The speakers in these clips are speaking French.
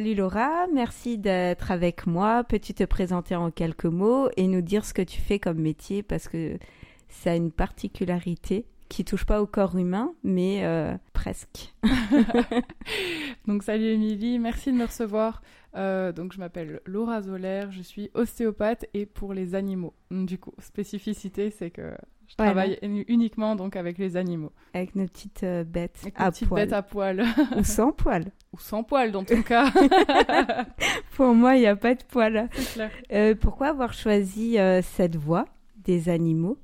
Salut Laura, merci d'être avec moi. Peux-tu te présenter en quelques mots et nous dire ce que tu fais comme métier? Parce que ça a une particularité qui touche pas au corps humain, mais euh, presque. donc salut Émilie, merci de me recevoir. Euh, donc je m'appelle Laura Zoller, je suis ostéopathe et pour les animaux. Du coup, spécificité, c'est que je travaille uniquement donc avec les animaux. Avec nos petites euh, bêtes avec à petites poil. bêtes à poil. Ou sans poil. Ou sans poil dans ton cas. Pour moi, il n'y a pas de poil. Clair. Euh, pourquoi avoir choisi euh, cette voie des animaux?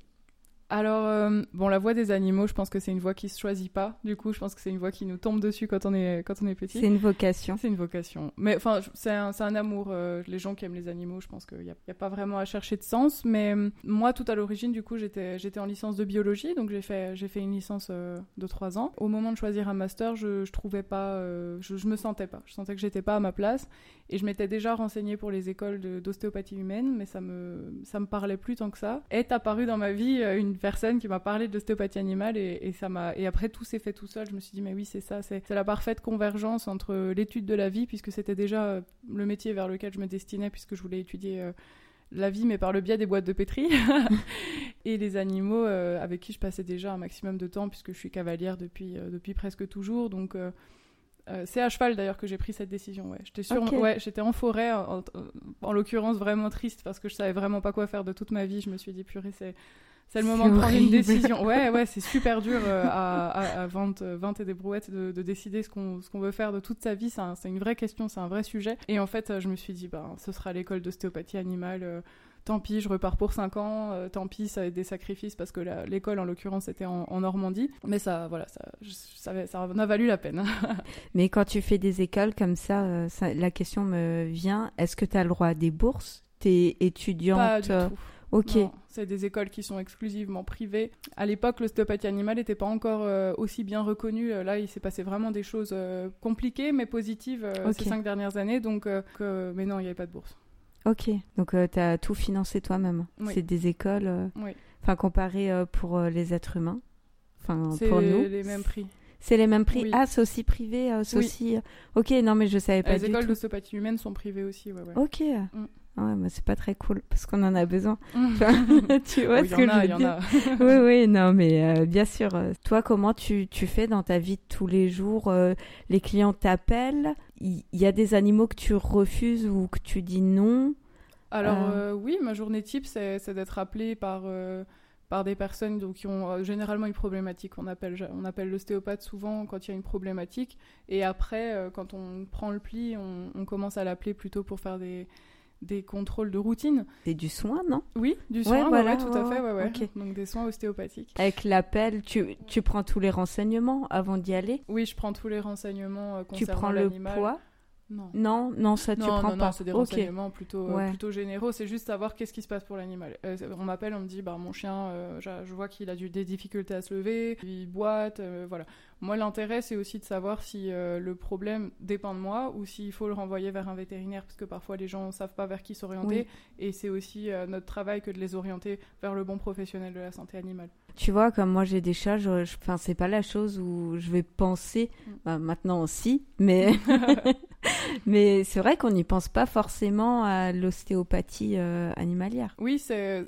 Alors, euh, bon, la voix des animaux, je pense que c'est une voix qui se choisit pas. Du coup, je pense que c'est une voix qui nous tombe dessus quand on est, quand on est petit. C'est une vocation. C'est une vocation. Mais enfin, c'est un, un, amour. Euh, les gens qui aiment les animaux, je pense qu'il n'y a, a, pas vraiment à chercher de sens. Mais euh, moi, tout à l'origine, du coup, j'étais en licence de biologie. Donc, j'ai fait, fait une licence de 3 ans. Au moment de choisir un master, je, je trouvais pas. Je, je, me sentais pas. Je sentais que j'étais pas à ma place. Et je m'étais déjà renseignée pour les écoles d'ostéopathie humaine, mais ça me, ça me parlait plus tant que ça. Est apparue dans ma vie une personne qui m'a parlé d'ostéopathie animale et, et, ça m'a et après tout s'est fait tout seul je me suis dit mais oui c'est ça c'est la parfaite convergence entre l'étude de la vie puisque c'était déjà le métier vers lequel je me destinais puisque je voulais étudier euh, la vie mais par le biais des boîtes de pétri et les animaux euh, avec qui je passais déjà un maximum de temps puisque je suis cavalière depuis euh, depuis presque toujours donc euh, c'est à cheval d'ailleurs que j'ai pris cette décision. Ouais. J'étais okay. ouais, j'étais en forêt, en, en, en l'occurrence vraiment triste parce que je savais vraiment pas quoi faire de toute ma vie. Je me suis dit purée, c'est c'est le moment de prendre une décision. Ouais, ouais, c'est super dur euh, à, à, à 20, 20 et des brouettes de, de décider ce qu'on qu'on veut faire de toute sa vie. C'est un, une vraie question, c'est un vrai sujet. Et en fait, je me suis dit, ben, ce sera l'école d'ostéopathie animale. Euh, tant pis, je repars pour 5 ans. Euh, tant pis, ça va être des sacrifices parce que l'école, en l'occurrence, était en, en, Normandie. Mais ça, voilà, ça, ça, ça en a valu la peine. Mais quand tu fais des écoles comme ça, euh, ça la question me vient est-ce que tu as le droit à des bourses? T'es étudiante Pas du tout. Ok. C'est des écoles qui sont exclusivement privées. À l'époque, l'ostéopathie animale n'était pas encore euh, aussi bien reconnue. Là, il s'est passé vraiment des choses euh, compliquées mais positives euh, okay. ces cinq dernières années. Donc, que... mais non, il n'y avait pas de bourse. Ok. Donc, tu as tout financé toi-même. Oui. C'est des écoles. Oui. Enfin, comparé pour les êtres humains. Enfin, pour nous. C'est les mêmes prix. C'est les mêmes prix. Oui. Ah, c'est aussi privé, c'est oui. aussi. Ok, non, mais je savais pas. Les du écoles d'ostéopathie humaine sont privées aussi. Ouais, ouais. Ok. Mm. Ouais, mais c'est pas très cool parce qu'on en a besoin. tu vois oui, ce que a, je veux dire Oui, oui, non, mais euh, bien sûr. Euh, toi, comment tu, tu fais dans ta vie de tous les jours euh, Les clients t'appellent Il y, y, a des animaux que tu refuses ou que tu dis non? Alors, euh, oui, ma journée type, c'est d'être appelé par par des personnes donc, qui ont euh, généralement une problématique. On appelle, on appelle l'ostéopathe souvent quand il y a une problématique. Et après, euh, quand on prend le pli, on, on commence à l'appeler plutôt pour faire des, des contrôles de routine. C'est du soin, non? Oui, du soin, ouais, voilà, ouais, tout à fait. Ouais, ouais. Okay. Donc des soins ostéopathiques. Avec l'appel, tu, tu prends tous les renseignements avant d'y aller? Oui, je prends tous les renseignements euh, Tu concernant prends le l'animal. poids? Non. Non, non, ça tu non, prends non, pas. non, c'est des Ok. renseignements plutôt, euh, Ouais. plutôt généraux. C'est juste savoir qu'est-ce qui se passe pour l'animal. Euh, on m'appelle, on me dit, bah, mon chien, euh, je, vois qu'il a du- des difficultés à se lever, il boite, euh, voilà. Moi, l'intérêt, c'est aussi de savoir si le problème dépend de moi ou s'il faut le renvoyer vers un vétérinaire, parce que parfois les gens ne savent pas vers qui s'orienter. Oui. Et c'est aussi notre travail que de les orienter vers le bon professionnel de la santé animale. Tu vois, comme moi j'ai des chats, je, je- c'est pas la chose où je vais penser, Mm. bah, maintenant aussi, mais, mais c'est vrai qu'on n'y pense pas forcément à l'ostéopathie euh, animalière. Oui, c'est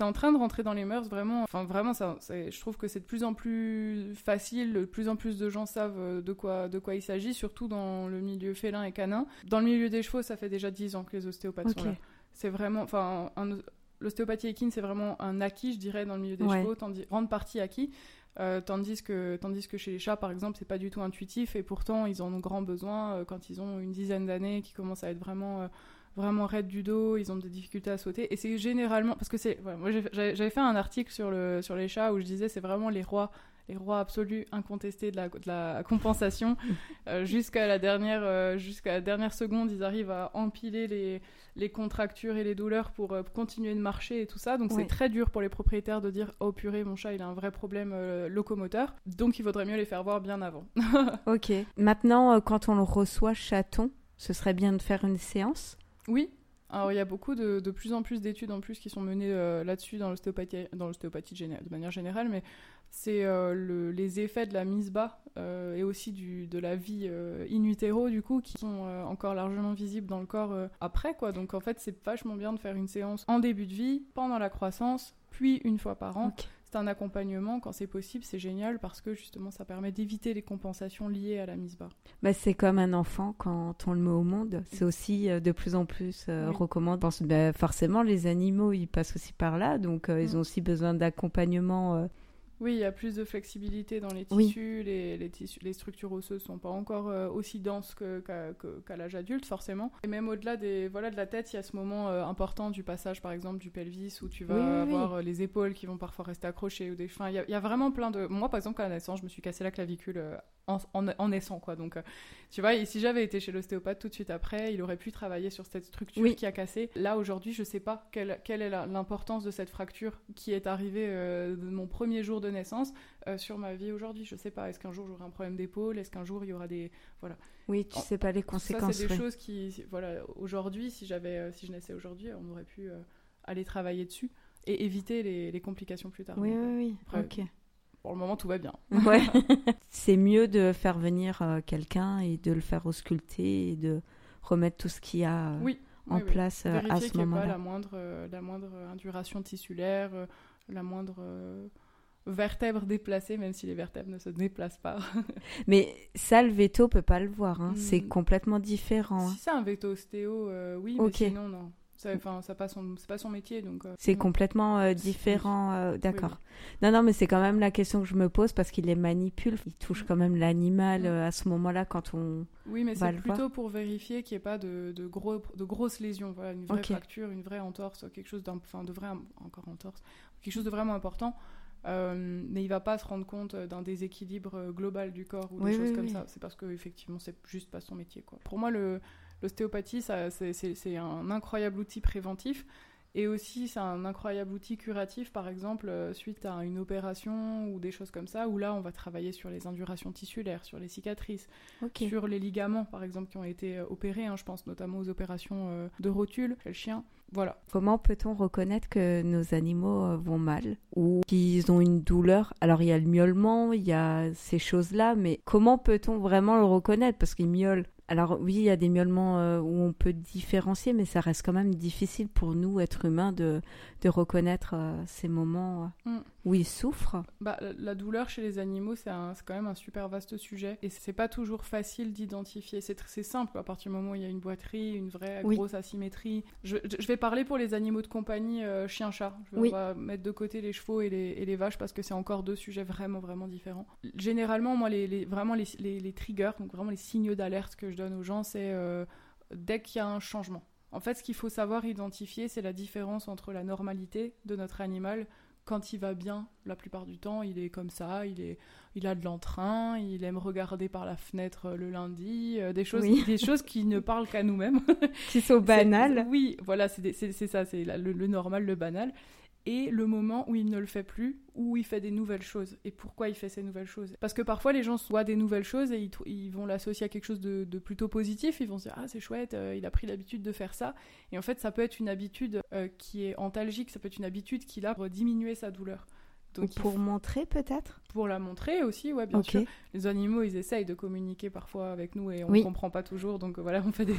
en train de rentrer dans les mœurs, vraiment. Enfin, vraiment, ça, je trouve que c'est de plus en plus facile, de plus en plus de gens savent euh, de quoi, de quoi il s'agit, surtout dans le milieu félin et canin. Dans le milieu des chevaux, ça fait déjà 10 ans que les ostéopathes Ok. sont là. C'est vraiment, enfin, un- l'ostéopathie équine, c'est vraiment un acquis, je dirais, dans le milieu des Ouais. chevaux, tandis, grande partie acquis. Euh, tandis, que, tandis que chez les chats, par exemple, c'est pas du tout intuitif et pourtant ils en ont grand besoin euh, quand ils ont une dizaine d'années, qui commencent à être vraiment, euh, vraiment raides du dos, ils ont des difficultés à sauter. Et c'est généralement. Parce que c'est. moi j'avais fait un article sur, le, sur les chats où je disais c'est vraiment les rois. Les rois absolus, incontestés de la, de la compensation. Euh, jusqu'à la dernière, euh, jusqu'à la dernière seconde, ils arrivent à empiler les, les contractures et les douleurs pour euh, continuer de marcher et tout ça. Donc c'est très dur pour les propriétaires de dire oh purée mon chat il a un vrai problème locomoteur. Donc il vaudrait mieux les faire voir bien avant. Ok. Maintenant, quand on le reçoit chaton, ce serait bien de faire une séance? Oui. Alors il y a beaucoup de, de plus en plus d'études en plus qui sont menées euh, là-dessus dans l'ostéopathie, dans l'ostéopathie de manière générale, mais c'est euh, le- les effets de la mise bas euh, et aussi du, de la vie in utero du coup qui sont encore largement visibles dans le corps après quoi. Donc en fait c'est vachement bien de faire une séance en début de vie, pendant la croissance, puis une fois par an. C'est un accompagnement quand c'est possible, c'est génial parce que justement ça permet d'éviter les compensations liées à la mise bas. Bah, c'est comme un enfant quand on le met au monde. C'est aussi euh, de plus en plus euh, Oui. recommandé. Pense, bah, forcément, les animaux, ils passent aussi par là, donc euh, ils Mm. ont aussi besoin d'accompagnement. euh, Oui, il y a plus de flexibilité dans les Oui. tissus, les, les tissus, les structures osseuses sont pas encore euh, aussi denses qu'à qu'à l'âge adulte forcément. Et même au-delà des voilà de la tête, il y a ce moment euh, important du passage par exemple du pelvis où tu vas Oui, oui, oui. avoir euh, les épaules qui vont parfois rester accrochées ou des il y, a- il y a vraiment plein de moi par exemple à la naissance, je me suis cassé la clavicule en, en, en naissant quoi. Donc tu vois, et si j'avais été chez l'ostéopathe tout de suite après, il aurait pu travailler sur cette structure qui a cassé. Là aujourd'hui, je sais pas quelle, quelle est l'importance de cette fracture qui est arrivée euh, de mon premier jour de naissance euh, sur ma vie aujourd'hui. Je sais pas. Est-ce qu'un jour j'aurai un problème d'épaule? Est-ce qu'un jour il y aura des Oui, tu Oh, sais pas les ça conséquences. c'est des ouais. choses qui voilà aujourd'hui si j'avais euh, si je naissais aujourd'hui, on aurait pu euh, aller travailler dessus et éviter les, les complications plus tard. Oui, oui, oui. après, Ok. Pour le moment tout va bien. Ouais. c'est mieux de faire venir euh, quelqu'un et de le faire ausculter et de remettre tout ce qu'il y a euh, Oui. en oui, place à ce pas moment-là. la moindre, euh, la moindre induration tissulaire, la moindre euh, vertèbre déplacée, même si les vertèbres ne se déplacent pas. Mais ça, le veto peut pas le voir. hein. C'est Hmm. complètement différent. hein. Si c'est un veto ostéo, euh, oui, Ok. mais sinon, non. Enfin, ça pas son, c'est pas son métier, donc. euh, C'est complètement euh, différent. euh, D'accord. Oui, Non, non, mais c'est quand même la question que je me pose parce qu'il les manipule. Il touche quand même l'animal Mm. euh, à ce moment-là quand on. Oui, mais c'est plutôt voir. pour vérifier qu'il n'y ait pas de, de, gros, de grosses lésions. Voilà, une vraie fracture, une vraie entorse, quelque chose d'un, enfin, de vrai, encore entorse, quelque chose de vraiment important. Euh, mais il va pas se rendre compte d'un déséquilibre euh, global du corps ou Oui, des choses comme oui. ça. C'est parce que effectivement, c'est juste pas son métier. Quoi. Pour moi, l'ostéopathie, c'est un incroyable outil préventif. Et aussi, c'est un incroyable outil curatif, par exemple, euh, suite à une opération ou des choses comme ça, où là, on va travailler sur les indurations tissulaires, sur les cicatrices, sur les ligaments, par exemple, qui ont été euh, opérés. hein, je pense notamment aux opérations euh, de rotule chez le chien. Voilà. Comment peut-on reconnaître que nos animaux vont mal ou qu'ils ont une douleur? Alors il y a le miaulement, il y a ces choses-là, mais comment peut-on vraiment le reconnaître? Parce qu'ils miaulent. Alors oui, il y a des miaulements euh, où on peut différencier, mais ça reste quand même difficile pour nous, êtres humains, de, reconnaître euh, ces moments euh, Mm. Où ils souffrent. Bah, la- douleur chez les animaux, c'est quand même un super vaste sujet. Et c'est pas toujours facile d'identifier. C'est simple à partir du moment où il y a une boiterie, une vraie Oui. grosse asymétrie. Je, je vais parler pour les animaux de compagnie euh, chien-chat. Je vais- Oui. On va mettre de côté les chevaux et les, et les vaches parce que c'est encore deux sujets vraiment, vraiment différents. Généralement, moi, les, les- vraiment les, les- les triggers, donc vraiment les signaux d'alerte que je donne aux gens, c'est euh, dès qu'il y a un changement. En fait, ce qu'il faut savoir identifier, c'est la différence entre la normalité de notre animal quand il va bien, la plupart du temps, il est comme ça, il, est, il a de l'entrain, il aime regarder par la fenêtre euh, le lundi, euh, des, choses, des choses qui ne parlent qu'à nous-mêmes. qui sont banales. Oui, voilà, c'est ça, c'est le, le, normal, le banal et le moment où il ne le fait plus, où il fait des nouvelles choses. Et pourquoi il fait ces nouvelles choses? Parce que parfois les gens voient des nouvelles choses et ils, vont l'associer à quelque chose de, plutôt positif, ils vont se dire ah c'est chouette, euh, il a pris l'habitude de faire ça. Et en fait ça peut être une habitude euh, qui est antalgique, ça peut être une habitude qui l'a pour diminuer sa douleur. Donc, pour montrer peut-être? Pour la montrer aussi, ouais, bien sûr. Les animaux, ils essayent de communiquer parfois avec nous et on ne comprend pas toujours. Donc voilà, on fait des...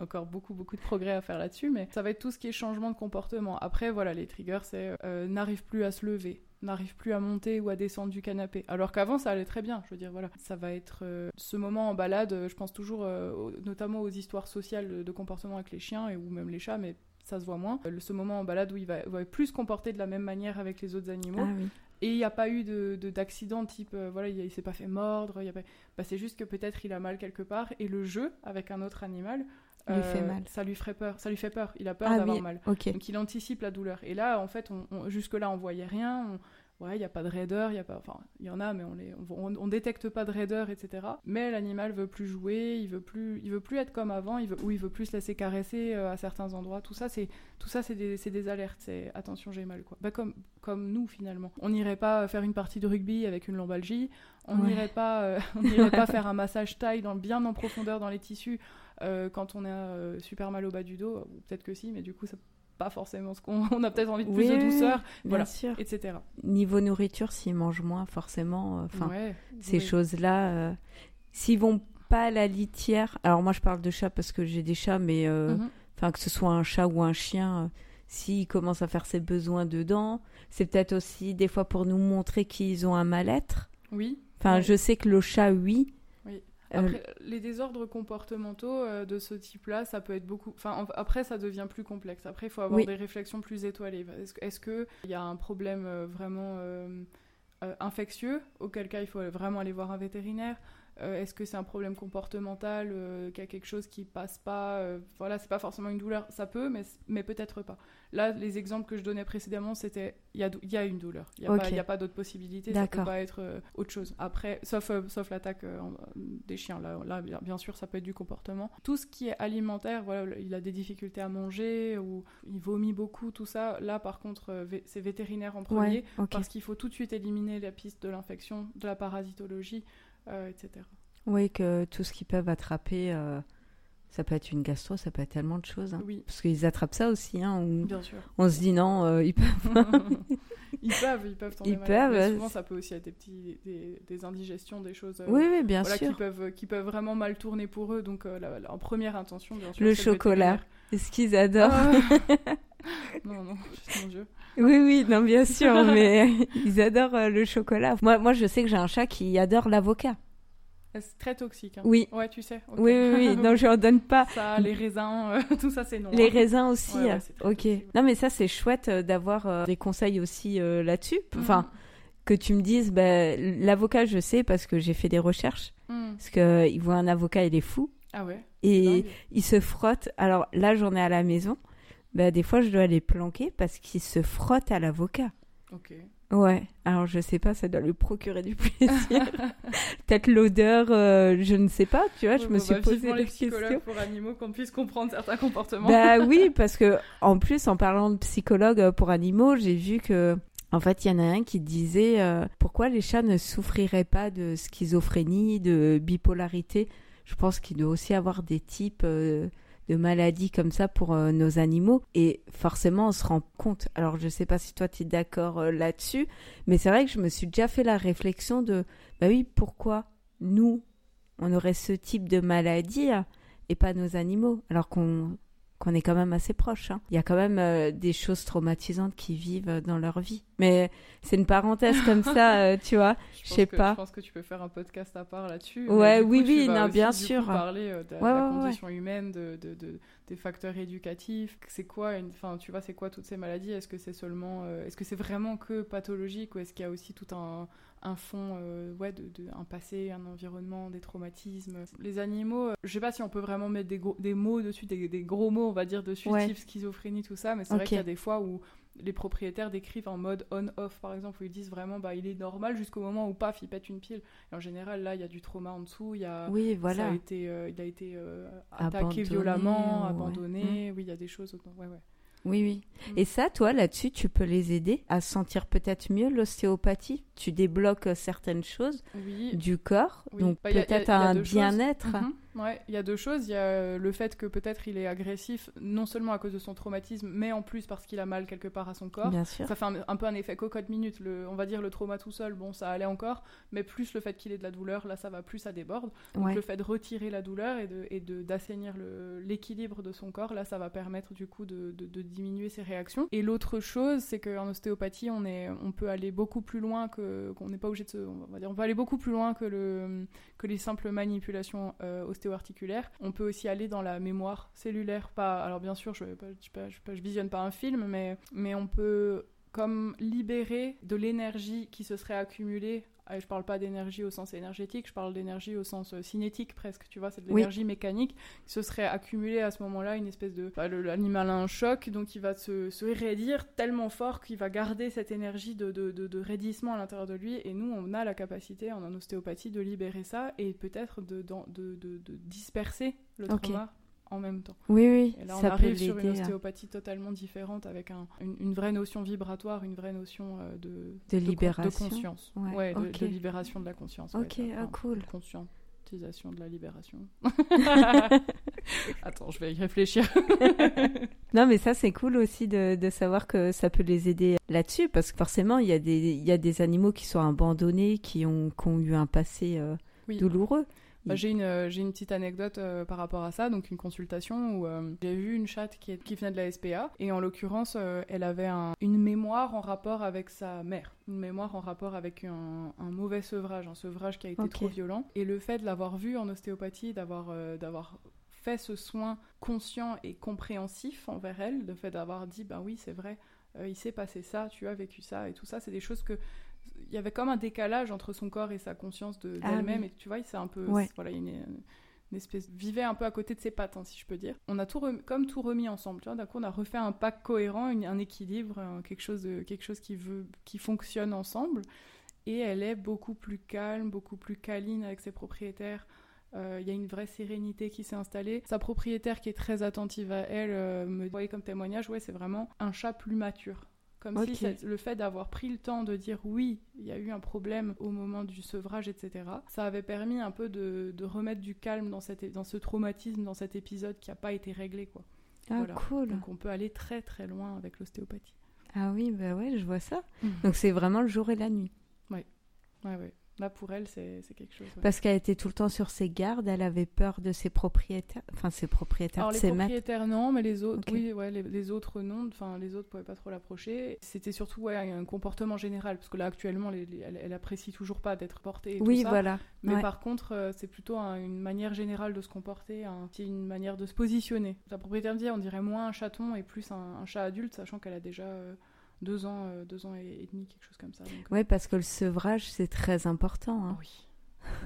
encore beaucoup, beaucoup de progrès à faire là-dessus. Mais ça va être tout ce qui est changement de comportement. Après, voilà, les triggers, c'est euh, n'arrive plus à se lever, n'arrive plus à monter ou à descendre du canapé. Alors qu'avant, ça allait très bien. Je veux dire, voilà, ça va être euh, ce moment en balade. Je pense toujours, euh, notamment aux histoires sociales de comportement avec les chiens et, ou même les chats, mais ça se voit moins. Euh, ce moment en balade où il va, plus se comporter de la même manière avec les autres animaux. Ah et il n'y a pas eu de, d'accident type, euh, voilà, il, ne s'est pas fait mordre, y bah, c'est juste que peut-être il a mal quelque part. Et le jeu avec un autre animal, lui fait euh, mal. ça lui ferait peur, ça lui fait peur, il a peur ah d'avoir mal. Donc il anticipe la douleur. Et là, en fait, on, jusque-là, on voyait rien, ouais, il n'y a pas de raideur, il y a pas, enfin, il y en a, mais on les, on, détecte pas de raideur, etc. Mais l'animal veut plus jouer, il veut plus, il veut plus être comme avant, il veut, ou il veut plus se laisser caresser euh, à certains endroits. Tout ça, c'est, tout ça, c'est des, des, alertes. C'est attention, j'ai mal, quoi. Bah, comme, comme nous finalement. On n'irait pas faire une partie de rugby avec une lombalgie. On n'irait pas, euh, on n'irait pas faire un massage taille dans, bien en profondeur dans les tissus euh, quand on a super mal au bas du dos. Peut-être que si, mais du coup, ça pas forcément ce qu'on on a peut-être envie de plus de douceur, voilà, sûr. etc. Niveau nourriture, s'ils mangent moins, forcément, euh, enfin, ces choses-là, euh, s'ils vont pas à la litière, alors moi je parle de chat parce que j'ai des chats, mais euh, mhm. enfin que ce soit un chat ou un chien, s'ils commencent à faire ses besoins dedans, c'est peut-être aussi des fois pour nous montrer qu'ils ont un mal-être. Oui. Enfin, je sais que le chat, oui, euh, les désordres comportementaux euh, de ce type-là, ça peut être beaucoup. Enfin, après, ça devient plus complexe. Après, il faut avoir des réflexions plus étoilées. Est-ce qu'il y a un problème euh, vraiment infectieux, auquel cas il faut vraiment aller voir un vétérinaire? Euh, est-ce que c'est un problème comportemental, euh, qu'il y a quelque chose qui passe pas euh, Voilà, c'est pas forcément une douleur, ça peut, mais, mais peut-être pas. Là, les exemples que je donnais précédemment, c'était il y a, y a, une douleur, il n'y a, pas d'autres possibilités, ça peut pas être autre chose. Après, sauf, sauf l'attaque des chiens, là, là, bien sûr, ça peut être du comportement. Tout ce qui est alimentaire, voilà, il a des difficultés à manger ou il vomit beaucoup, tout ça. Là, par contre, c'est vétérinaire en premier, parce qu'il faut tout de suite éliminer la piste de l'infection, de la parasitologie. Euh, etc. Oui, que tout ce qu'ils peuvent attraper, euh, ça peut être une gastro, ça peut être tellement de choses. Hein. Oui. Parce qu'ils attrapent ça aussi. Hein, Bien sûr. On se dit non, euh, ils peuvent. ils peuvent, ils peuvent tomber ils Peuvent, souvent, ça peut aussi être des, petits, des, indigestions, des choses oui, oui, bien sûr. Qui, peuvent, qui peuvent vraiment mal tourner pour eux. Donc, en première intention, bien sûr. Le chocolat. Est-ce qu'ils adorent? Ah. Non, non, mon Dieu. Oui, oui, non, bien sûr, mais ils adorent le chocolat. Moi, moi, je sais que j'ai un chat qui adore l'avocat. C'est très toxique. Hein. Oui. Ouais, tu sais. Oui, oui, oui. Non, je n'en donne pas. Ça, les raisins, euh, tout ça, c'est non. Les hein. raisins aussi. ok. Non, mais ça, c'est chouette euh, d'avoir euh, des conseils aussi là-dessus. Mhm. Enfin, que tu me dises, bah, l'avocat, je sais parce que j'ai fait des recherches. Mhm. Parce qu'il voit un avocat, il est fou. Ah ouais. Et il se frotte. Alors là, j'en ai à la maison. Bah, des fois, je dois les planquer parce qu'il se frotte à l'avocat. Ok. Ouais, alors je sais pas, ça doit lui procurer du plaisir. Peut-être l'odeur, euh, je ne sais pas, tu vois, je me suis bah, posé des questions. pour animaux qu'on puisse comprendre certains comportements. Bah oui, parce que en plus, en parlant de psychologue pour animaux, j'ai vu que en fait, il y en a un qui disait euh, pourquoi les chats ne souffriraient pas de schizophrénie, de bipolarité? Je pense qu'il doit aussi avoir des types euh, de maladies comme ça pour euh, nos animaux. Et forcément, on se rend compte. Alors, je sais pas si toi, tu es d'accord euh, là-dessus, mais c'est vrai que je me suis déjà fait la réflexion de, bah oui, pourquoi nous, on aurait ce type de maladie et pas nos animaux, alors qu'on qu'on est quand même assez proche. Hein. Il y a quand même euh, des choses traumatisantes qui vivent euh, dans leur vie. Mais c'est une parenthèse comme ça, euh, tu vois. Je sais pas. Je pense que tu peux faire un podcast à part là-dessus. Ouais, oui, oui, non, bien sûr. parler de, la condition humaine, de, de, des facteurs éducatifs. C'est quoi, enfin, tu vois, c'est quoi toutes ces maladies? Est-ce que c'est seulement, est-ce que c'est vraiment que pathologique ou est-ce qu'il y a aussi tout un un fond, euh, ouais, de, un passé, un environnement, des traumatismes. Les animaux, euh, je sais pas si on peut vraiment mettre des, des mots dessus, des, gros mots, on va dire, dessus, type schizophrénie, tout ça, mais c'est vrai qu'il y a des fois où les propriétaires décrivent en mode on-off, par exemple, où ils disent vraiment, bah, il est normal jusqu'au moment où, paf, il pète une pile. Et en général, là, il y a du trauma en dessous, il y a... Oui, voilà. Ça a été, euh, il a été euh, attaqué violemment, abandonné. Mmh. Oui, il y a des choses. Ouais, ouais. Oui, oui. Mm. Et ça, toi, là-dessus, tu peux les aider à sentir peut-être mieux l'ostéopathie? Tu débloques euh, certaines choses Oui. du corps, Oui. donc Bah, peut-être un bien-être. Mhm. Ouais, il y a deux choses. Il y a euh, le fait que peut-être il est agressif, non seulement à cause de son traumatisme, mais en plus parce qu'il a mal quelque part à son corps. Bien sûr. Ça fait un, un peu un effet cocotte minute. Le, on va dire le trauma tout seul, bon, ça allait encore, mais plus le fait qu'il ait de la douleur, là, ça va plus, ça déborde. Donc Ouais. le fait de retirer la douleur et de et de- d'assainir l'équilibre de son corps, là, ça va permettre du coup de, de- de diminuer ses réactions. Et l'autre chose, c'est qu'en ostéopathie, on est, on peut aller beaucoup plus loin que qu'on n'est pas obligé de se, on va dire, on peut aller beaucoup plus loin que le que les simples manipulations euh, ostéo-articulaires. On peut aussi aller dans la mémoire cellulaire. Pas, alors bien sûr, je ne visionne pas un film, mais, mais on peut comme libérer de l'énergie qui se serait accumulée. Ah, Je parle pas d'énergie au sens énergétique, je parle d'énergie au sens euh, cinétique presque, tu vois, c'est de Oui. l'énergie mécanique qui se serait accumulée à ce moment-là, une espèce de... bah, L'animal a un choc, donc il va se, se raidir tellement fort qu'il va garder cette énergie de, de, de- de raidissement à l'intérieur de lui, et nous, on a la capacité en ostéopathie de libérer ça, et peut-être de, d'en- de, de, de disperser le trauma en même temps. Oui, oui. Et là, on ça arrive sur une à- ostéopathie totalement différente avec un- une, une vraie notion vibratoire, une vraie notion euh, de, De libération. de conscience. Ouais, de, ok. de libération de la conscience. Ok, ouais, ah, cool. Conscientisation de la libération. Attends, je vais y réfléchir. Non, mais ça, c'est cool aussi de, de savoir que ça peut les aider là-dessus, parce que forcément, il y, a des- il y a des animaux qui sont abandonnés, qui ont, qui ont eu un passé euh, Oui. douloureux. Bah, j'ai une, euh, j'ai une petite anecdote euh, par rapport à ça, donc une consultation où euh, j'ai vu une chatte qui, est- qui venait de la SPA, et en l'occurrence, euh, elle avait un- une mémoire en rapport avec sa mère, une mémoire en rapport avec un, un mauvais sevrage, un sevrage qui a été trop violent, et le fait de l'avoir vu en ostéopathie, d'avoir d'avoir fait ce soin conscient et compréhensif envers elle, le fait d'avoir dit, bah oui, c'est vrai, il s'est passé ça, tu as vécu ça, et tout ça, c'est des choses que il y avait comme un décalage entre son corps et sa conscience de- Ah d'elle-même oui. et tu vois c'est un peu Ouais. voilà une, une espèce vivait un peu à côté de ses pattes hein, si je peux dire on a tout rem- comme tout remis ensemble tu vois d'un coup on a refait un pack cohérent une- un équilibre quelque chose de quelque chose qui veut qui fonctionne ensemble et elle est beaucoup plus calme beaucoup plus câline avec ses propriétaires Euh, il y a une vraie sérénité qui s'est installée. Sa propriétaire qui est très attentive à elle euh, me voyait comme témoignage, ouais, c'est vraiment un chat plus mature. Comme si le fait d'avoir pris le temps de dire oui, il y a eu un problème au moment du sevrage, etc., ça avait permis un peu de, de remettre du calme dans, cette, dans ce traumatisme, dans cet épisode qui n'a pas été réglé. Quoi. Ah, Voilà. cool. Donc on peut aller très très loin avec l'ostéopathie. Ah oui, bah ouais, je vois ça. Mhm. Donc c'est vraiment le jour et la nuit. Ouais, ouais. Là pour elle, c'est quelque chose. ouais. Parce qu'elle était tout le temps sur ses gardes, elle avait peur de ses propriétaires, enfin ses propriétaires, Alors de les ses propriétaires non, mais les autres, oui, ouais, les, les autres non. Enfin, les autres pouvaient pas trop l'approcher. C'était surtout ouais, un comportement général, parce que là actuellement, les- les- elle, elle apprécie toujours pas d'être portée. Et Oui, tout ça. voilà. Mais Ouais. par contre, euh, c'est plutôt un- une manière générale de se comporter, une manière de se positionner. La propriétaire me dit, on dirait moins un chaton et plus un, un chat adulte, sachant qu'elle a déjà euh, deux ans, euh, deux ans et, et demi, quelque chose comme ça. Donc, euh, Ouais, parce que le sevrage, c'est très important. hein. oui.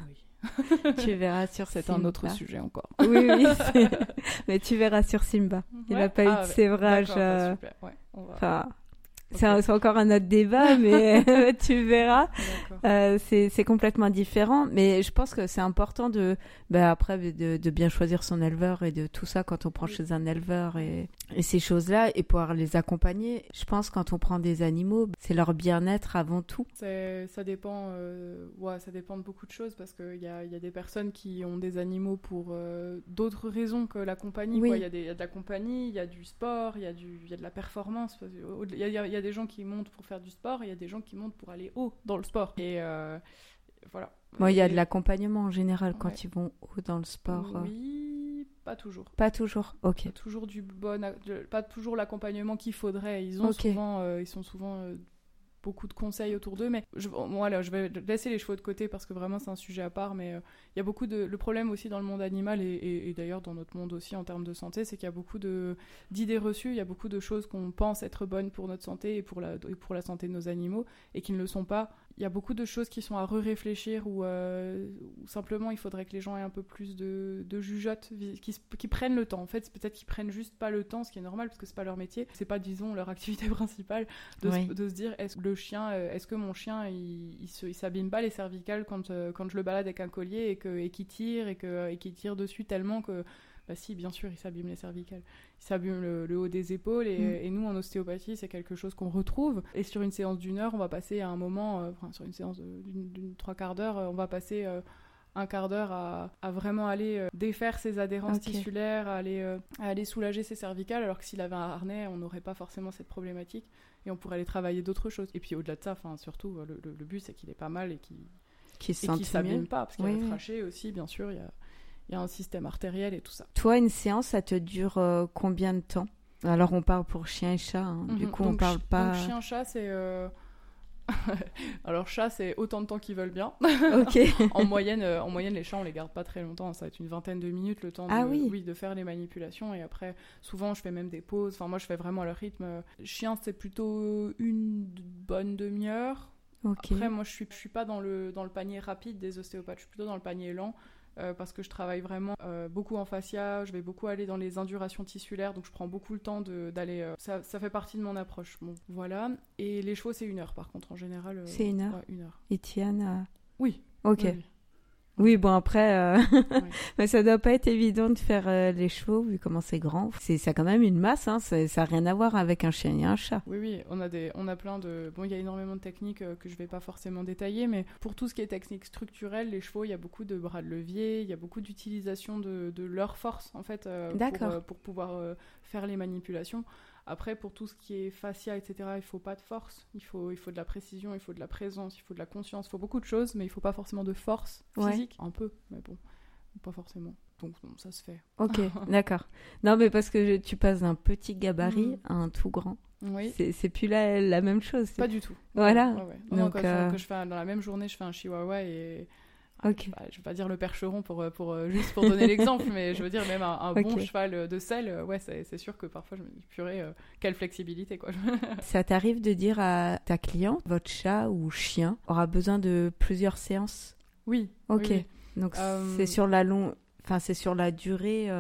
oui. tu verras sur C'est un autre sujet encore. Oui, oui. Mais tu verras sur Simba. Il n'a Ouais. pas eu Ah, de ouais. sévrage. D'accord, bah, euh, super. Ouais, on va- Enfin. C'est encore un autre débat, mais tu verras. Euh, c'est complètement différent, mais je pense que c'est important de, bah, après, de, de bien choisir son éleveur et de tout ça quand on prend Oui. chez un éleveur et, et ces choses-là et pouvoir les accompagner. Je pense quand on prend des animaux, c'est leur bien-être avant tout. Ça dépend, euh, ouais, ça dépend de beaucoup de choses parce qu'il y a, y a des personnes qui ont des animaux pour euh, d'autres raisons que la compagnie. Oui. Il y, a des- il y a de la compagnie, il y a du sport, il y y a de la performance. Il y, a, y a- y a des gens qui montent pour faire du sport il y a des gens qui montent pour aller haut dans le sport. Et euh, voilà. Moi, il y a de l'accompagnement en général quand Ouais. ils vont haut dans le sport. euh. Oui, pas toujours. Pas toujours. Ok. Pas toujours du bon, pas toujours l'accompagnement qu'il faudrait. Ils ont souvent, euh, ils sont souvent euh, beaucoup de conseils autour d'eux, mais je, je vais laisser les chevaux de côté parce que vraiment c'est un sujet à part. Mais euh, il y a beaucoup de, le problème aussi dans le monde animal et, d'ailleurs dans notre monde aussi en termes de santé, c'est qu'il y a beaucoup d'idées reçues, il y a beaucoup de choses qu'on pense être bonnes pour notre santé et pour la et pour la santé de nos animaux et qui ne le sont pas. Il y a beaucoup de choses qui sont à re-réfléchir ou, euh, simplement il faudrait que les gens aient un peu plus de, de jugeote, qui, prennent le temps. En fait, peut-être qu'ils prennent juste pas le temps, ce qui est normal parce que c'est pas leur métier, c'est pas disons leur activité principale de, se, de se, dire est-ce que le chien, euh, est-ce que mon chien il, il s'abîme pas les cervicales quand, euh, quand je le balade avec un collier et que et qu'il tire et que et qu'il tire dessus tellement que bah si, bien sûr, il s'abîme les cervicales. Il s'abîme le, haut des épaules. Et, mm. et nous, en ostéopathie, c'est quelque chose qu'on retrouve. Et sur une séance d'une heure, on va passer à un moment, euh, enfin, sur une séance d'une trois quarts d'heure, euh, on va passer euh, un quart d'heure à, à, vraiment aller défaire ses adhérences tissulaires, à aller, à aller soulager ses cervicales, alors que s'il avait un harnais, on n'aurait pas forcément cette problématique et on pourrait aller travailler d'autres choses. Et puis au-delà de ça, surtout, le, le, but, c'est qu'il est pas mal et qu'il ne s'abîme pas, parce qu'il oui, a oui. aussi, bien sûr, il y a il y a un système artériel et tout ça. Toi, une séance, ça te dure euh, combien de temps? Alors, on parle pour chien et chat. Hein. Du mhm. coup, on parle pas. Donc, chien, chat, c'est. Euh, alors, chat, c'est autant de temps qu'ils veulent bien. Ok. en, moyenne, euh, en moyenne, les chats, on les garde pas très longtemps. Ça va être une vingtaine de minutes le temps ah de, oui. de faire les manipulations. Et après, souvent, je fais même des pauses. Enfin, moi, je fais vraiment à leur rythme. Chien, c'est plutôt une bonne demi-heure. Après, moi, je suis, je suis pas dans le, dans le panier rapide des ostéopathes. Je suis plutôt dans le panier lent. Euh, parce que je travaille vraiment euh, beaucoup en fascia, je vais beaucoup aller dans les indurations tissulaires, donc je prends beaucoup le temps d'aller. Euh, ça, ça, fait partie de mon approche. Bon, voilà. Et les chevaux, c'est une heure par contre, en général. c'est une heure. Ouais, une heure. Et Tiane Oui. Ok. Oui, bon après, euh... mais ça doit pas être évident de faire euh, les chevaux vu comment c'est grand. C'est ça quand même une masse, hein. ça n'a rien à voir avec un chien et un chat. Oui, oui, on a des, on a plein de, bon, il y a énormément de techniques euh, que je vais pas forcément détailler, mais pour tout ce qui est technique structurelle, les chevaux, il y a beaucoup de bras de levier, il y a beaucoup d'utilisation de, de, leur force en fait pour, pour, pouvoir faire les manipulations. Après, pour tout ce qui est fascia, etc., il faut pas de force. Il faut, il faut de la précision, il faut de la présence, il faut de la conscience, il faut beaucoup de choses, mais il faut pas forcément de force physique. Un peu, mais bon, pas forcément. Donc, ça se fait. Ok, d'accord. Non, mais parce que tu passes d'un petit gabarit mm. à un tout grand. Oui. C'est plus la, la même chose. Pas du tout. Voilà. Donc, euh, je fais, dans la même journée, je fais un chihuahua et Okay. Bah, je vais pas dire le percheron pour, euh, pour, euh, juste pour donner l'exemple, mais je veux dire même un, bon cheval de selle, euh, ouais, c'est sûr que parfois je me dis purée, quelle flexibilité quoi. Ça t'arrive de dire à ta cliente, votre chat ou chien aura besoin de plusieurs séances? Oui. Ok. Donc c'est sur la long, enfin c'est sur la durée.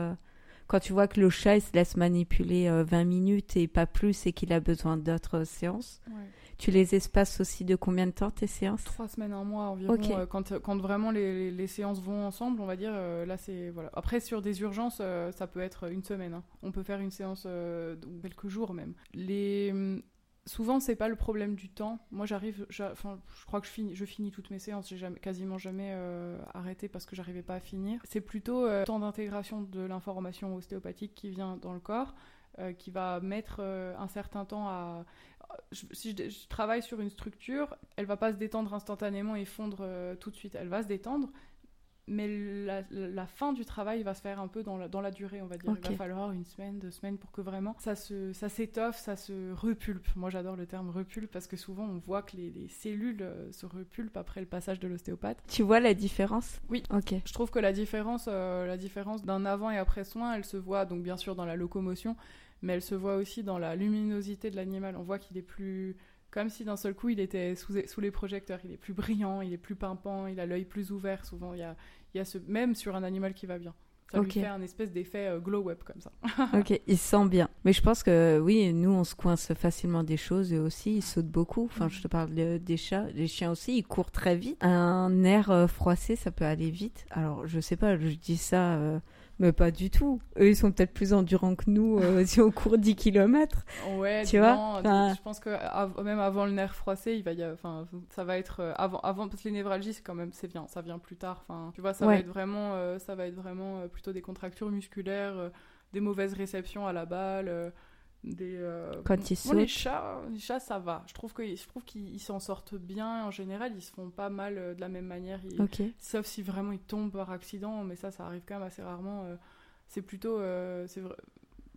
Quand tu vois que le chat il se laisse manipuler 20 minutes et pas plus et qu'il a besoin d'autres séances. Ouais tu les espaces aussi de combien de temps tes séances? Trois semaines, un mois environ. Euh, quand, quand, vraiment les, les, séances vont ensemble, on va dire, euh, là c'est. Voilà. Après, sur des urgences, euh, ça peut être une semaine. Hein. On peut faire une séance ou quelques jours même. Les. Hum, souvent, c'est pas le problème du temps. Moi, j'arrive, enfin, je crois que je finis, je finis toutes mes séances. J'ai jamais, quasiment jamais arrêté parce que j'arrivais pas à finir. C'est plutôt le temps d'intégration de l'information ostéopathique qui vient dans le corps, qui va mettre un certain temps à si je, travaille sur une structure, elle va pas se détendre instantanément et fondre euh, tout de suite. Elle va se détendre, mais la, fin du travail va se faire un peu dans la, dans la durée, on va dire. Il va falloir une semaine, deux semaines pour que vraiment ça se ça s'étoffe, ça se repulpe. Moi, j'adore le terme repulpe parce que souvent on voit que les, les cellules euh, se repulpent après le passage de l'ostéopathe. Tu vois la différence? Oui. Ok. Je trouve que la différence, euh, la différence d'un avant et après soin, elle se voit donc bien sûr dans la locomotion, mais elle se voit aussi dans la luminosité de l'animal. On voit qu'il est plus. Comme si d'un seul coup il était sous, sous, les projecteurs, il est plus brillant, il est plus pimpant, il a l'œil plus ouvert. Souvent, il y a, il y a ce. Même sur un animal qui va bien. Ça lui fait un espèce d'effet euh, glow up comme ça. ok, il se sent bien. Mais je pense que oui, nous on se coince facilement des choses eux aussi, ils sautent beaucoup. Enfin, je te parle des chats, les chiens aussi, ils courent très vite. Un air euh, froissé, ça peut aller vite. Alors, je sais pas, je dis ça. Euh, mais pas du tout. Eux, ils sont peut-être plus endurants que nous euh, si on court 10 km. Ouais, tu vois Je pense que même avant le nerf froissé, il va y ça va être euh, avant, avant parce que les névralgies, c'est quand même, c'est bien, ça vient plus tard. Enfin, tu vois, ça va être vraiment, euh, ça va être vraiment plutôt des contractures musculaires, des mauvaises réceptions à la balle des euh, quand ils les chats les chats ça va. Je trouve que je trouve qu'ils s'en sortent bien en général. Ils se font pas mal euh, de la même manière. Sauf si vraiment ils tombent par accident mais ça ça arrive quand même assez rarement euh. c'est plutôt c'est vrai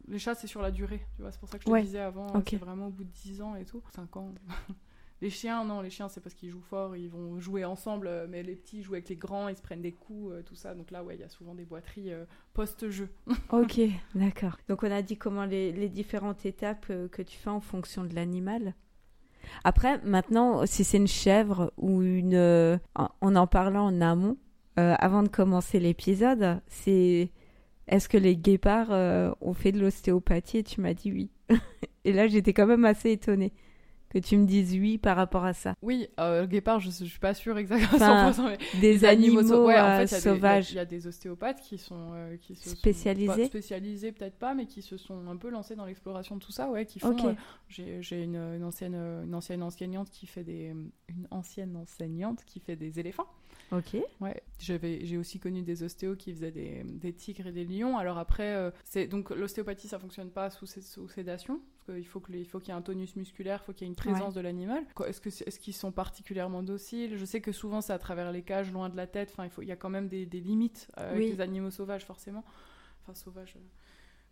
les chats c'est sur la durée. Tu vois c'est pour ça que je te disais avant c'est vraiment au bout de 10 ans et tout. 5 ans Les chiens, non, les chiens, c'est parce qu'ils jouent fort, ils vont jouer ensemble, euh, mais les petits jouent avec les grands, ils se prennent des coups, euh, tout ça. Donc là, ouais, il y a souvent des boiteries euh, post-jeu. ok, d'accord. Donc on a dit comment les, différentes étapes que tu fais en fonction de l'animal. Après, maintenant, si c'est une chèvre ou une... en en parlant en amont, avant de commencer l'épisode, c'est... Est-ce que les guépards ont fait de l'ostéopathie? Et tu m'as dit oui. Et là, j'étais quand même assez étonnée que tu me dises oui par rapport à ça. Oui, euh, le guépard, je, je suis pas sûre exactement Enfin, 100%, mais Des animaux, ouais, en fait, il y sauvages. Il y, a des ostéopathes qui sont euh, qui se sont- Spécialisés spécialisés peut-être pas, mais qui se sont un peu lancés dans l'exploration de tout ça, ouais, qui font. Ok. euh, j'ai j'ai une, une ancienne une ancienne enseignante qui fait des une ancienne enseignante qui fait des éléphants. Ok. Ouais, j'avais, j'ai aussi connu des ostéos qui faisaient des, des tigres et des lions. Alors après, euh, c'est donc l'ostéopathie, ça fonctionne pas sous, sous sédation, parce qu'il faut que les- il faut qu'il y ait un tonus musculaire, il faut qu'il y ait une présence de l'animal. Est-ce que est-ce qu'ils sont particulièrement dociles? Je sais que souvent c'est à travers les cages, loin de la tête. Enfin, il faut, il y a quand même des, des limites euh, avec les animaux sauvages, forcément. Enfin, sauvages. euh,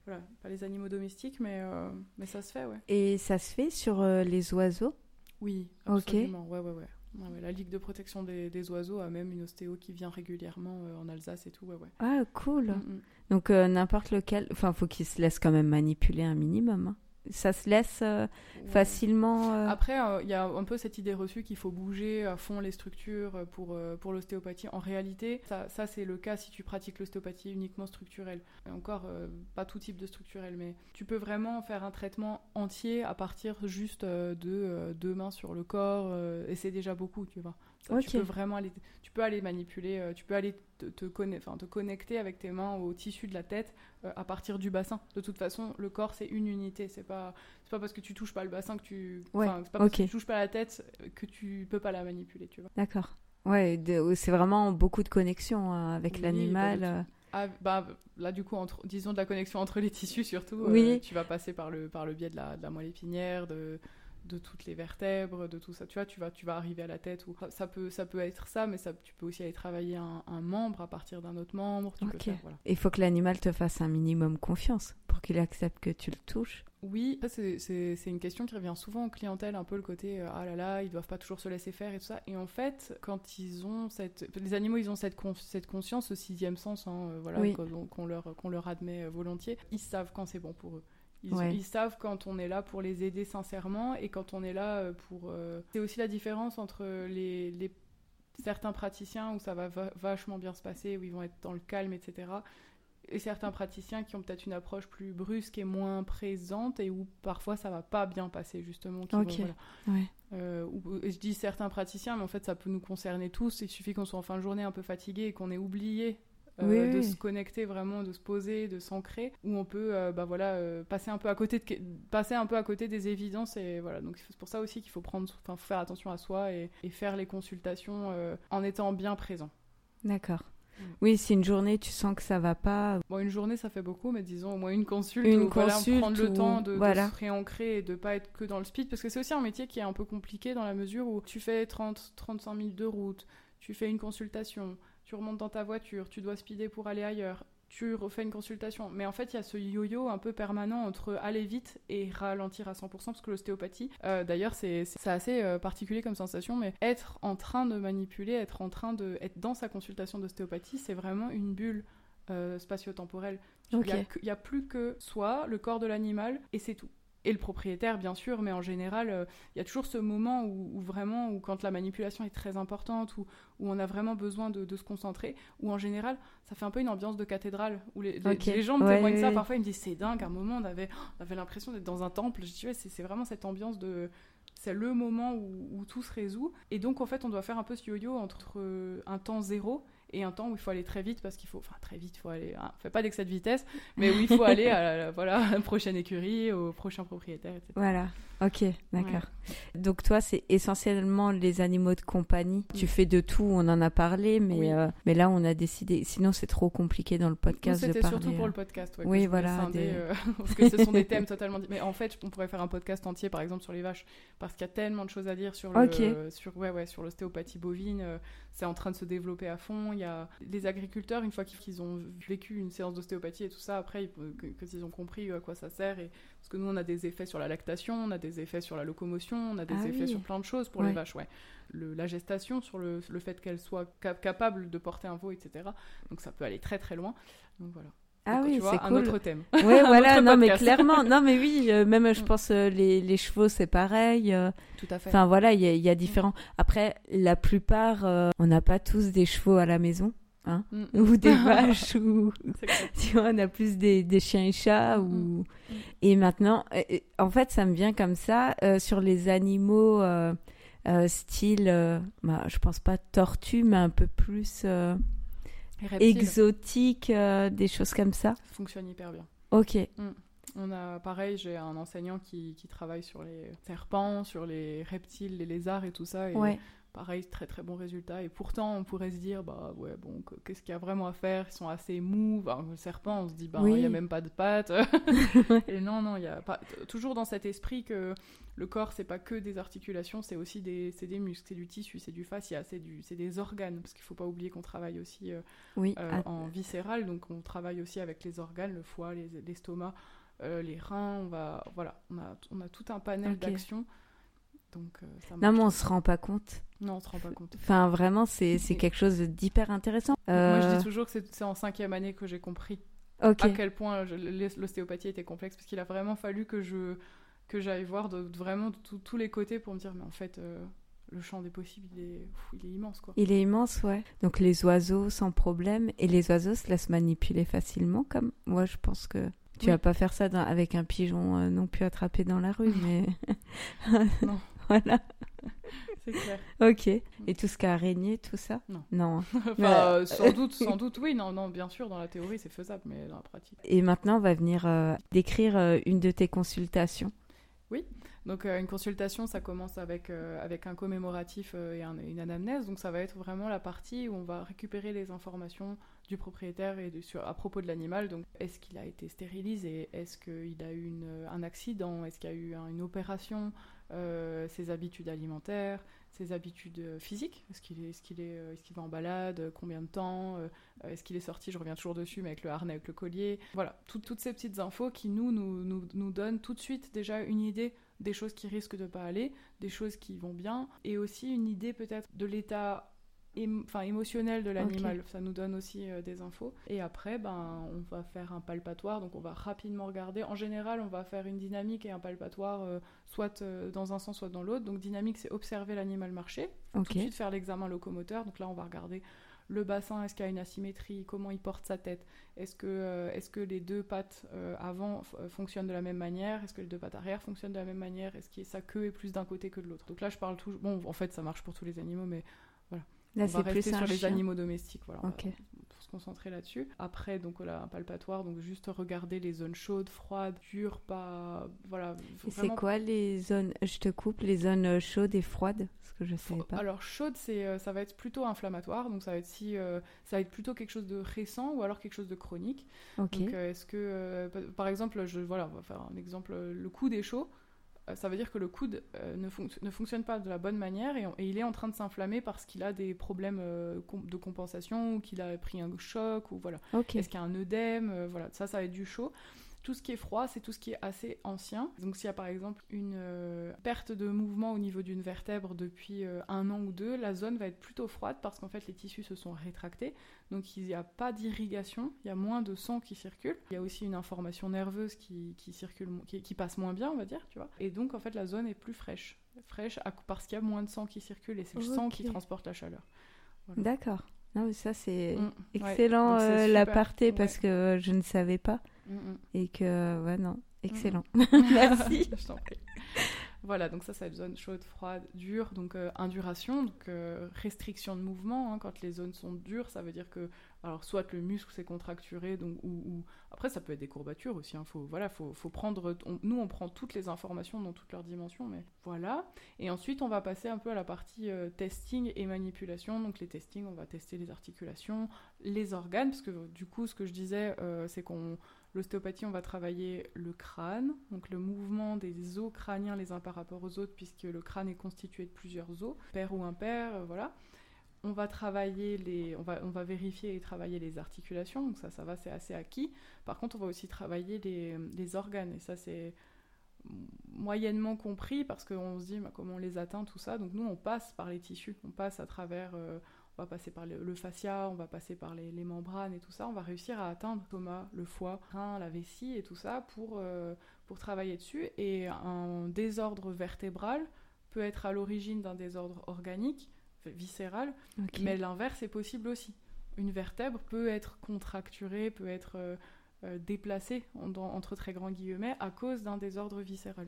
voilà, pas les animaux domestiques, mais, euh, mais ça se fait, ouais. Et ça se fait sur euh, les oiseaux? Oui, absolument. Ouais, ouais, ouais. Ouais, La Ligue de protection des, des oiseaux a même une ostéo qui vient régulièrement euh, en Alsace et tout. Ouais, ouais. Ah, cool. Mm, mm. Donc euh, n'importe lequel, enfin faut qu'il se laisse quand même manipuler un minimum. hein. Ça se laisse euh, Ouais. facilement. euh, Après, euh, il y a un peu cette idée reçue qu'il faut bouger à fond les structures pour, euh, pour l'ostéopathie. En réalité, ça, ça, c'est le cas si tu pratiques l'ostéopathie uniquement structurelle. Et encore, euh, pas tout type de structurel, mais tu peux vraiment faire un traitement entier à partir juste euh, de euh, deux mains sur le corps, euh, et c'est déjà beaucoup, tu vois. Ça. Tu peux vraiment aller, tu peux aller manipuler, euh, tu peux aller te, te, conne- te connecter avec tes mains au tissu de la tête euh, à partir du bassin. De toute façon, le corps c'est une unité, c'est pas pas parce que tu touches pas le bassin que tu Ouais, c'est pas parce ok. que tu touches pas la tête euh, que tu peux pas la manipuler, tu vois. D'accord. Ouais, de- c'est vraiment beaucoup de connexion euh, avec Oui, l'animal. bah. Ah, bah, là, du coup, entre, disons de la connexion entre les tissus surtout, euh, Oui. tu vas passer par le, par le biais de la, de la moelle épinière, de, de toutes les vertèbres, de tout ça. Tu vois, tu vas, tu vas arriver à la tête. Ou, ça, peut, ça peut être ça, mais ça, tu peux aussi aller travailler un, un membre à partir d'un autre membre. Tu faire, voilà. Il faut que l'animal te fasse un minimum confiance pour qu'il accepte que tu le touches. Oui, ça, c'est- une question qui revient souvent en clientèle, un peu le côté euh, ah là là, ils doivent pas toujours se laisser faire et tout ça. Et en fait, quand ils ont cette. Les animaux, ils ont cette, con- cette conscience, ce sixième sens, hein, euh, voilà, Oui. qu'on qu'on leur, qu'on leur admet euh, volontiers, ils savent quand c'est bon pour eux. Ils, Ouais. ils savent quand on est là pour les aider sincèrement et quand on est là euh, pour. euh, C'est aussi la différence entre les, les certains praticiens où ça va va- vachement bien se passer, où ils vont être dans le calme, etc. Et certains praticiens qui ont peut-être une approche plus brusque et moins présente et où parfois ça va pas bien passer justement. qui Ok. vont, voilà. Ouais. Euh, je dis certains praticiens, mais en fait ça peut nous concerner tous. Il suffit qu'on soit en fin de journée un peu fatigué et qu'on ait oublié Oui, de oui. se connecter vraiment, de se poser, de s'ancrer, où on peut euh, bah voilà, euh, passer, un peu à côté de, passer un peu à côté des évidences. Et voilà. Donc c'est pour ça aussi qu'il faut prendre, faut faire attention à soi et, et faire les consultations euh, en étant bien présent. D'accord. Mm. Oui, si une journée tu sens que ça va pas. Bon, une journée, ça fait beaucoup, mais disons au moins une consulte. Une où, voilà, consulte prendre le ou- temps de, de voilà. se réancrer et de pas être que dans le speed. Parce que c'est aussi un métier qui est un peu compliqué dans la mesure où tu fais 30, 35 000 de route, tu fais une consultation, tu remontes dans ta voiture, tu dois speeder pour aller ailleurs, tu refais une consultation. Mais en fait, il y a ce yo-yo un peu permanent entre aller vite et ralentir à 100%, parce que l'ostéopathie, euh, d'ailleurs, c'est assez euh, particulier comme sensation, mais être en train de manipuler, être en train de être dans sa consultation d'ostéopathie, c'est vraiment une bulle euh, spatio-temporelle. Il n'y a, a plus que soi, le corps de l'animal, et c'est tout. Et le propriétaire, bien sûr, mais en général, euh, il y a toujours ce moment où, où vraiment, où quand la manipulation est très importante, où, où on a vraiment besoin de, de se concentrer, où en général, ça fait un peu une ambiance de cathédrale, où les, les- gens me Ouais, témoignent ouais, ça, ouais. parfois ils me disent c'est dingue, à un moment on avait, on avait l'impression d'être dans un temple, je dis c'est vraiment cette ambiance de... C'est le moment où, où tout se résout. Et donc, en fait, on doit faire un peu ce yo-yo entre euh, un temps zéro et un temps où il faut aller très vite parce qu'il faut, enfin très vite, il faut aller, hein, fait pas d'excès de vitesse, mais où il faut aller à la, voilà, prochaine écurie, au prochain propriétaire, etc. Voilà. Ok, d'accord. Donc toi, c'est essentiellement les animaux de compagnie. Tu fais de tout, on en a parlé, mais, Oui. euh, mais là, on a décidé. Sinon, c'est trop compliqué dans le podcast de C'était parler. surtout pour euh. le podcast, ouais, Oui, voilà, scinder, des- euh, parce que ce sont des thèmes totalement. Mais en fait, on pourrait faire un podcast entier, par exemple, sur les vaches, parce qu'il y a tellement de choses à dire sur le, sur ouais, ouais, sur l'ostéopathie bovine. euh, c'est en train de se développer à fond. Il y a les agriculteurs, une fois qu'ils ont vécu une séance d'ostéopathie et tout ça, après, ils, que- que- qu'ils ont compris à quoi ça sert. Et, parce que nous, on a des effets sur la lactation, on a des effets sur la locomotion, on a des Ah effets oui. sur plein de choses pour Ouais. les vaches. Ouais. Le- la gestation, sur le, le fait qu'elles soient cap- capables de porter un veau, etc. Donc ça peut aller très très loin. Donc voilà. Ah oui, c'est un cool. autre thème. Oui, voilà, non, mais clairement, non, mais oui, euh, même je mm. pense euh, les, les, chevaux, c'est pareil. Euh. Tout à fait. Enfin voilà, il y, y, a différents. Après, la plupart, on n'a pas tous des chevaux à la maison. Hein, mm. ou des vaches ou tu vois on a plus des, des chiens et chats ou et maintenant en fait ça me vient comme ça sur les animaux style bah, je pense pas tortue mais un peu plus exotique, euh, des choses comme ça Ça fonctionne hyper bien. Ok. Mm. On a pareil, j'ai un enseignant qui, qui, travaille sur les serpents, sur les reptiles, les lézards et tout ça. Et ouais. Pareil, très très bon résultat. Et pourtant, on pourrait se dire, bah ouais, bon, qu'est-ce qu'il y a vraiment à faire? Ils sont assez mous. le serpent, on se dit, bah il n'y a même pas de pattes. et non, non, il y a pas. Toujours dans cet esprit que le corps, c'est pas que des articulations, c'est aussi des, des muscles, c'est du tissu, c'est du fascia, c'est des organes, parce qu'il faut pas oublier qu'on travaille aussi euh, oui, euh, en viscéral, donc on travaille aussi avec les organes, le foie, l'estomac, euh, les reins, on va, voilà, on a, on a tout un panel d'actions. Donc, ça non, mais on se rend pas compte. Non, on se rend pas compte. Enfin, vraiment, c'est quelque chose d'hyper intéressant. Moi, je dis toujours que c'est en cinquième année que j'ai compris à quel point l'ostéopathie était complexe, parce qu'il a vraiment fallu que je que j'aille voir de, vraiment de tous les côtés pour me dire, mais en fait, euh, le champ des possibles, il est, il est immense. Quoi. Il est immense, ouais. Donc les oiseaux sans problème, et les oiseaux se laissent manipuler facilement, comme moi, je pense que. Tu vas pas faire ça avec un pigeon euh, non plus attrapé dans la rue, mais. non. voilà. C'est clair. Ok. Et tout ce qui a araignée, tout ça? Non. Non. enfin, euh, sans doute, sans doute, oui. Non, non, bien sûr, dans la théorie, c'est faisable, mais dans la pratique. Et maintenant, on va venir décrire une de tes consultations. Oui, donc euh, une consultation, ça commence avec, euh, avec un commémoratif euh, et une anamnèse. Donc ça va être vraiment la partie où on va récupérer les informations du propriétaire et sur, à propos de l'animal. Donc est-ce qu'il a été stérilisé? Est-ce qu'il a eu un accident? Est-ce qu'il y a eu une opération? Ses habitudes alimentaires ses habitudes physiques. Est-ce qu'il est, est, est, est, qu'il va en balade Combien de temps Est-ce qu'il est sorti Je reviens toujours dessus, mais avec le harnais, avec le collier. Voilà, toutes ces petites infos qui nous, nous, nous, nous donnent tout de suite déjà une idée des choses qui risquent de pas aller, des choses qui vont bien, et aussi une idée peut-être de l'état enfin émotionnel de l'animal. Ça nous donne aussi euh, des infos. Et après, ben, on va faire un palpatoire, donc on va rapidement regarder. En général, on va faire une dynamique et un palpatoire, euh, soit euh, dans un sens, soit dans l'autre. Donc dynamique, c'est observer l'animal marcher. Tout de suite faire l'examen locomoteur. Donc là, on va regarder le bassin, est-ce qu'il y a une asymétrie, comment il porte sa tête, est-ce que, euh, est que les deux pattes euh, avant fonctionnent de la même manière, est-ce que les deux pattes arrière fonctionnent de la même manière, est-ce que sa queue est plus d'un côté que de l'autre? Donc là, je parle toujours. Bon, en fait, ça marche pour tous les animaux, mais. Là, on va rester sur les animaux domestiques. Voilà concentrer là-dessus. Après, donc voilà, un palpatoire, donc juste regarder les zones chaudes, froides, dures, pas. Voilà. C'est quoi les zones Je te coupe, les zones chaudes et froides? Parce que je sais pas. Alors, chaude, c'est, euh, ça va être plutôt inflammatoire, donc ça va être si. Euh, ça va être plutôt quelque chose de récent ou alors quelque chose de chronique. Donc, euh, est-ce que. par exemple, je, voilà, on va faire un exemple. Le coude est chaud. Euh, ça veut dire que le coude euh, ne, ne, fonctionne pas de la bonne manière et, il est en train de s'inflammer parce qu'il a des problèmes euh, de compensation ou qu'il a pris un choc ou voilà. Est-ce qu'il y a un œdème Voilà, ça, ça va être du chaud. Tout ce qui est froid, c'est tout ce qui est assez ancien. Donc s'il y a par exemple une euh, perte de mouvement au niveau d'une vertèbre depuis euh, un an ou deux, la zone va être plutôt froide parce qu'en fait les tissus se sont rétractés. Donc il n'y a pas d'irrigation, il y a moins de sang qui circule. Il y a aussi une information nerveuse qui, circule, qui, passe moins bien, on va dire, tu vois. Et donc en fait la zone est plus fraîche. Fraîche parce qu'il y a moins de sang qui circule et c'est le sang qui transporte la chaleur. D'accord. Non, mais ça, c'est mm. excellent euh, l'aparté parce que je ne savais pas. Mm, mm. Et que, ouais, non, excellent. Merci. je t'en prie. Voilà, donc ça, c'est une zone chaude, froide, dure, donc euh, induration, donc euh, restriction de mouvement. Hein, quand les zones sont dures, ça veut dire que, alors soit le muscle s'est contracturé, donc ou, après ça peut être des courbatures aussi. Hein, faut voilà, faut, prendre. nous, on prend toutes les informations dans toutes leurs dimensions, mais voilà. Et ensuite, on va passer un peu à la partie euh, testing et manipulation. Donc les testings, on va tester les articulations, les organes, parce que du coup, ce que je disais, c'est qu'on L'ostéopathie, on va travailler le crâne, donc le mouvement des os crâniens les uns par rapport aux autres, puisque le crâne est constitué de plusieurs os, pair ou impair, euh, voilà. On va travailler les, on on va vérifier et travailler les articulations, donc ça, va, c'est assez acquis. Par contre, on va aussi travailler les, organes, et ça, c'est moyennement compris parce qu'on se dit bah, comment on les atteint, tout ça. Donc nous, on passe par les tissus, on passe à travers, euh, on va passer par le, fascia, on va passer par les, membranes et tout ça. On va réussir à atteindre l'estomac, le foie, la vessie et tout ça pour, euh, pour travailler dessus. Et un désordre vertébral peut être à l'origine d'un désordre organique, viscéral, mais l'inverse est possible aussi. Une vertèbre peut être contracturée, peut être euh, déplacée entre très grands guillemets à cause d'un désordre viscéral.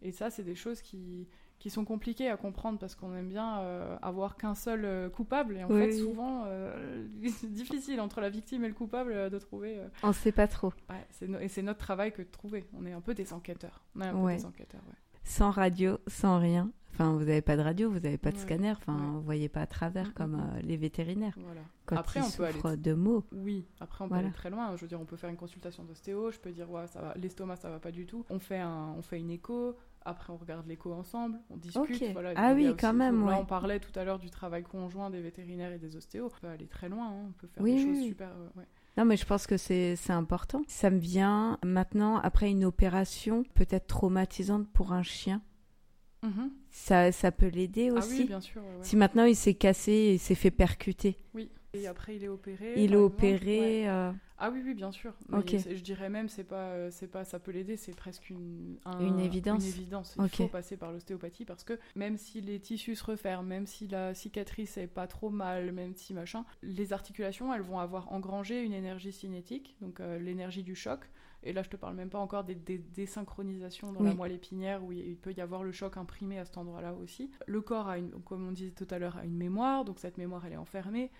Et ça, c'est des choses qui, qui sont compliquées à comprendre parce qu'on aime bien euh, avoir qu'un seul euh, coupable. Et en fait, souvent, euh, c'est difficile entre la victime et le coupable de trouver. On ne sait pas trop. Ouais, Et c'est notre travail que de trouver. On est un peu des enquêteurs. On est un peu des enquêteurs, Sans radio, sans rien. Enfin, vous n'avez pas de radio, vous n'avez pas de scanner, enfin, vous ne voyez pas à travers mm, mm, comme mm. les vétérinaires. Voilà. Quand après, ils on peut aller de mots. Oui, après, on peut aller très loin. Je veux dire, on peut faire une consultation d'ostéo, je peux dire, ouais, ça va, l'estomac, ça va pas du tout. On fait, un, on fait une écho, après, on regarde l'écho ensemble, on discute. ah oui, quand même. Là, on parlait tout à l'heure du travail conjoint des vétérinaires et des ostéos. On peut aller très loin, hein. on peut faire des choses super. Euh, non, mais je pense que c'est important. Ça me vient maintenant, après une opération peut-être traumatisante pour un chien. Mm-hmm. ça, ça peut l'aider aussi. Ah oui, bien sûr. Si maintenant il s'est cassé et s'est fait percuter. Oui. Et après, il est opéré. Il est opéré. Euh, ah oui, oui, bien sûr. Je dirais même, c'est pas, euh, c'est pas, ça peut l'aider, c'est presque une, une évidence. Une évidence. Il faut passer par l'ostéopathie parce que même si les tissus se referment, même si la cicatrice est pas trop mal, même si machin, les articulations, elles vont avoir engrangé une énergie cinétique, donc euh, l'énergie du choc. Et là, je te parle même pas encore des, désynchronisations dans la moelle épinière où il peut y avoir le choc imprimé à cet endroit-là aussi. Le corps, a une, comme on disait tout à l'heure, a une mémoire, donc cette mémoire, elle est enfermée.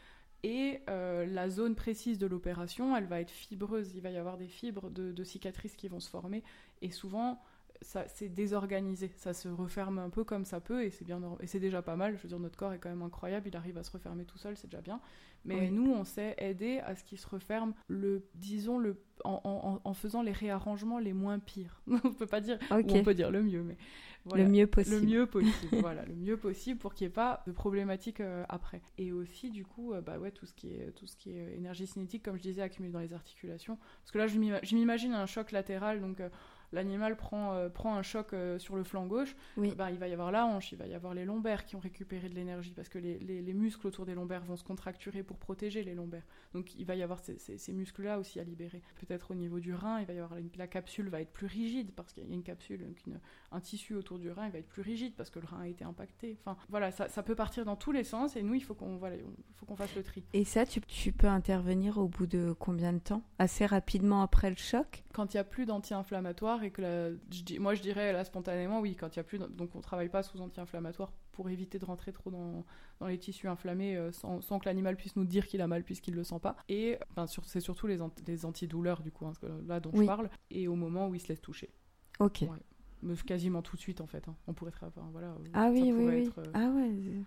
Et euh, la zone précise de l'opération, elle va être fibreuse. Il va y avoir des fibres de, cicatrices qui vont se former. Et souvent, ça c'est désorganisé. Ça se referme un peu comme ça peut. Et c'est bien et c'est déjà pas mal. Je veux dire, notre corps est quand même incroyable. Il arrive à se refermer tout seul, c'est déjà bien. Mais nous, on sait aider à ce qu'il se referme, le, disons, le, en, faisant les réarrangements les moins pires. on peut pas dire, on peut dire le mieux, mais le mieux possible. Le mieux possible, voilà, le mieux possible pour qu'il n'y ait pas de problématiques euh, après. Et aussi, du coup, euh, bah ouais, tout ce qui est tout ce qui est énergie cinétique, comme je disais, accumulé dans les articulations. Parce que là, je m'imagine un choc latéral, donc euh, l'animal prend, euh, prend un choc euh, sur le flanc gauche, bah, il va y avoir la hanche, il va y avoir les lombaires qui ont récupéré de l'énergie parce que les, les, muscles autour des lombaires vont se contracturer pour protéger les lombaires. Donc il va y avoir ces, ces, muscles-là aussi à libérer. Peut-être au niveau du rein, il va y avoir la capsule va être plus rigide parce qu'il y a une capsule, un tissu autour du rein, il va être plus rigide parce que le rein a été impacté. Enfin voilà, ça, ça peut partir dans tous les sens et nous il faut qu'on voilà, faut qu'on fasse le tri. Et ça, tu, tu peux intervenir au bout de combien de temps? Assez rapidement après le choc? Quand il n'y a plus d'anti-inflammatoire et que la, moi je dirais là spontanément oui quand il y a plus donc on travaille pas sous anti-inflammatoire pour éviter de rentrer trop dans, dans les tissus inflammés euh, sans, sans, que l'animal puisse nous dire qu'il a mal puisqu'il le sent pas. Et c'est surtout les, les antidouleurs du coup hein, là dont je parle et au moment où il se laisse toucher. Ok. Mais quasiment tout de suite en fait hein. on pourrait enfin, voilà euh, ah oui oui, oui. Euh, ah ouais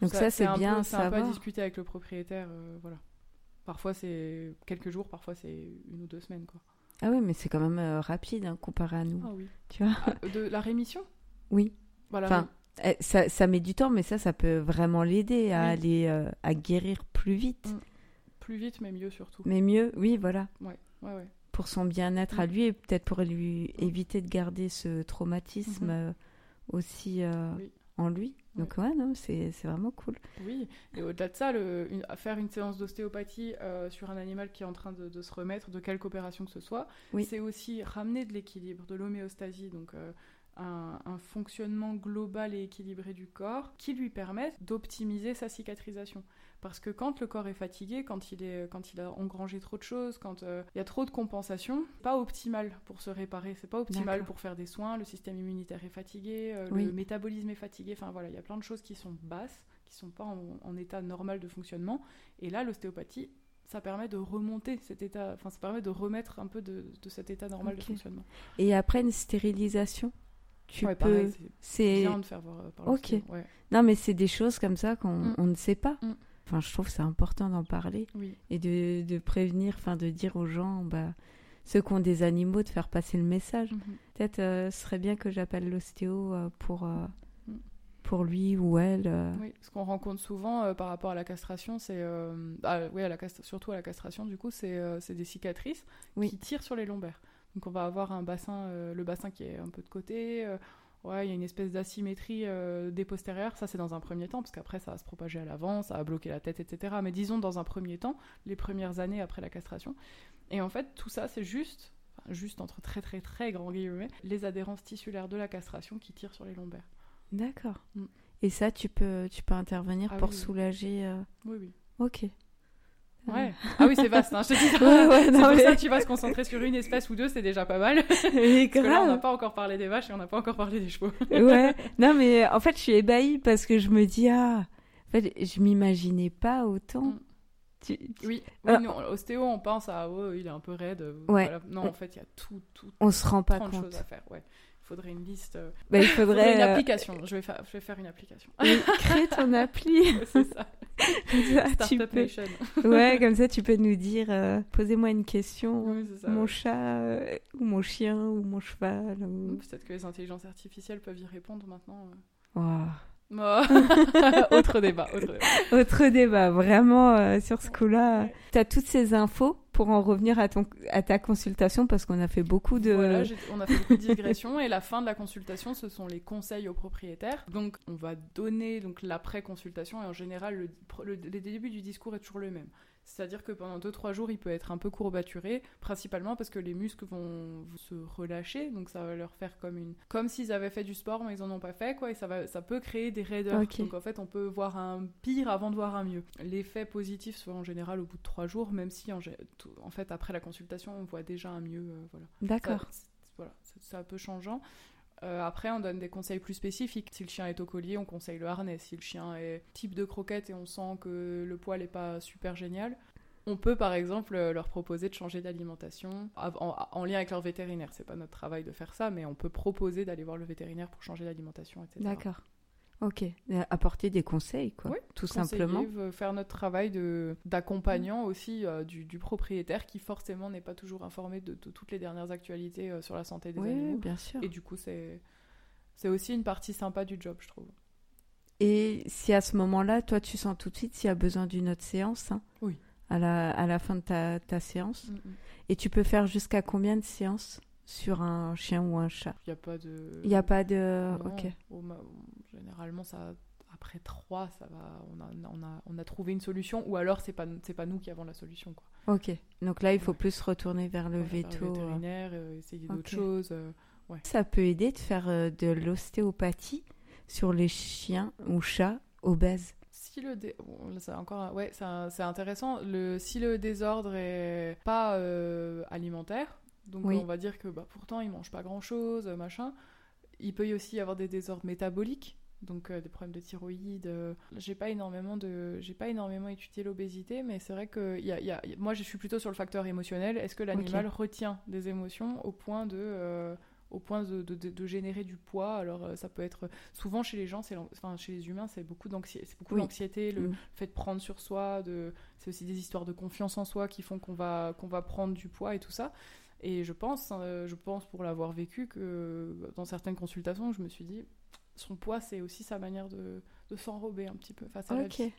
donc ça, c'est bien c'est un peu à discuter avec le propriétaire voilà. Parfois c'est quelques jours parfois c'est une ou deux semaines quoi ah oui, mais c'est quand même euh, rapide hein, comparé à nous. Ah oui. Tu vois ah, De la rémission? Oui. Voilà. Enfin, eh, ça, ça, met du temps, mais ça, ça peut vraiment l'aider à aller euh, à guérir plus vite. Mm. Plus vite, mais mieux surtout. Mais mieux, oui, voilà. Ouais, ouais, ouais. Pour son bien-être à mm. lui et peut-être pour lui éviter de garder ce traumatisme mm-hmm. euh, aussi en lui. Donc ouais, non, c'est vraiment cool. Oui, et au-delà de ça, le, faire une séance d'ostéopathie euh, sur un animal qui est en train de, se remettre, de quelque opération que ce soit, c'est aussi ramener de l'équilibre, de l'homéostasie, donc euh, un, un, fonctionnement global et équilibré du corps qui lui permette d'optimiser sa cicatrisation. Parce que quand le corps est fatigué, quand il, est, quand il a engrangé trop de choses, quand euh, il y a trop de compensation, pas optimal pour se réparer, c'est pas optimal pour faire des soins, le système immunitaire est fatigué, euh, le métabolisme est fatigué, enfin voilà, il y a plein de choses qui sont basses, qui sont pas en, état normal de fonctionnement. Et là, l'ostéopathie, ça permet de remonter cet état, enfin ça permet de remettre un peu de, cet état normal de fonctionnement. Et après une stérilisation? Tu peux c'est bien de faire voir euh, par ok non mais c'est des choses comme ça qu'on mm. ne sait pas mm. Enfin, je trouve que c'est important d'en parler et de, de, prévenir, enfin de dire aux gens, bah, ceux qui ont des animaux, de faire passer le message. Mhm. Peut-être euh, ce serait bien que j'appelle l'ostéo euh, pour, euh, mm. pour lui ou elle. Oui, ce qu'on rencontre souvent par rapport à la castration, c'est. Ah, oui, à la surtout à la castration, du coup, c'est des cicatrices qui tirent sur les lombaires. Donc on va avoir un bassin, le bassin qui est un peu de côté. Ouais, il y a une espèce d'asymétrie des postérieurs. Ça, c'est dans un premier temps, parce qu'après, ça va se propager à l'avant, ça va bloquer la tête, etc. Mais disons, dans un premier temps, les premières années après la castration. Et en fait, tout ça, c'est juste juste entre très très très grands guillemets, les adhérences tissulaires de la castration qui tirent sur les lombaires. D'accord. Mm. Et ça, tu peux, tu peux intervenir ah pour soulager. Euh, oui, oui. Ok. Ouais. Ah oui, c'est vaste. Hein, je te dis. c'est pour ça que tu vas se concentrer sur une espèce ou deux, c'est déjà pas mal. Et parce que là, on n'a pas encore parlé des vaches et on n'a pas encore parlé des chevaux. ouais. Non, mais en fait, je suis ébahie parce que je me dis ah, en fait, je m'imaginais pas autant. Mm. Oui, ah. ostéo, on pense à oh, il est un peu raide. Euh, non, en fait, il y a tout, tout. On se rend pas compte. choses à faire. Ouais. Il faudrait une liste. Euh, bah, il faudrait, une euh, application. Je vais, je vais faire une application. crée ton appli. C'est ça. Startup peux... Nation. ouais, comme ça, tu peux nous dire posez-moi une question. mon chat, ou mon chien, ou mon cheval. Peut-être que les intelligences artificielles peuvent y répondre maintenant. autre débat. Autre débat, autre débat vraiment euh, sur ce coup-là. Tu as toutes ces infos pour en revenir à, ton, à ta consultation parce qu'on a fait beaucoup de... Voilà, on a fait beaucoup de digressions et la fin de la consultation, ce sont les conseils aux propriétaires. Donc on va donner donc l'après-consultation et en général, le, le, le début du discours est toujours le même. C'est-à-dire que pendant 2-3 jours, il peut être un peu courbaturé, principalement parce que les muscles vont se relâcher, donc ça va leur faire comme une... Comme s'ils avaient fait du sport, mais ils en ont pas fait, quoi, et ça, va... ça peut créer des raideurs. Donc en fait, on peut voir un pire avant de voir un mieux. L'effet positif se voit en général au bout de 3 jours, même si en, en fait, après la consultation, on voit déjà un mieux. Euh, voilà. D'accord. Voilà, c'est un peu changeant. Euh, après, on donne des conseils plus spécifiques. Si le chien est au collier, on conseille le harnais. Si le chien est type de croquette et on sent que le poil n'est pas super génial, on peut par exemple leur proposer de changer d'alimentation en, lien avec leur vétérinaire. C'est pas notre travail de faire ça, mais on peut proposer d'aller voir le vétérinaire pour changer d'alimentation, etc. D'accord. Ok, euh, apporter des conseils, quoi, oui, tout simplement. Euh, faire notre travail d'accompagnant aussi du, propriétaire qui forcément n'est pas toujours informé de, toutes les dernières actualités sur la santé des oui, animaux. bien sûr. Et du coup, c'est aussi une partie sympa du job, je trouve. Et si à ce moment-là, toi, tu sens tout de suite s'il y a besoin d'une autre séance hein, Oui. À la, à la fin de ta, ta séance. Mm, mm. Et tu peux faire jusqu'à combien de séances? Sur un chien ou un chat Il n'y a pas de. Il n'y a pas de. ok. généralement, ça, après trois, ça va. On a, on a, on a trouvé une solution, ou alors c'est pas, c'est pas nous qui avons la solution, quoi. Ok. Donc là, il faut plus retourner vers le veto. le euh. vétérinaire, euh, essayer d'autres choses. Euh, ouais. Ça peut aider de faire de l'ostéopathie sur les chiens ou chats obèses. Si le dé... encore ouais c'est intéressant le si le désordre est pas alimentaire donc on va dire que bah, pourtant il mange pas grand chose, machin. Il peut y aussi avoir des désordres métaboliques, donc euh, des problèmes de thyroïde. Euh. J'ai pas énormément de, j'ai pas énormément étudié l'obésité, mais c'est vrai que y a, moi je suis plutôt sur le facteur émotionnel. Est-ce que l'animal retient des émotions au point de euh, au point de, de, générer du poids? Alors ça peut être souvent chez les gens, c'est enfin chez les humains, c'est beaucoup d'anxiété, c'est beaucoup le mm. fait de prendre sur soi, de c'est aussi des histoires de confiance en soi qui font qu'on va qu'on va prendre du poids et tout ça. Et je pense, euh, je pense pour l'avoir vécu, que dans certaines consultations, je me suis dit, son poids, c'est aussi sa manière de, de s'enrober un petit peu face à la vie.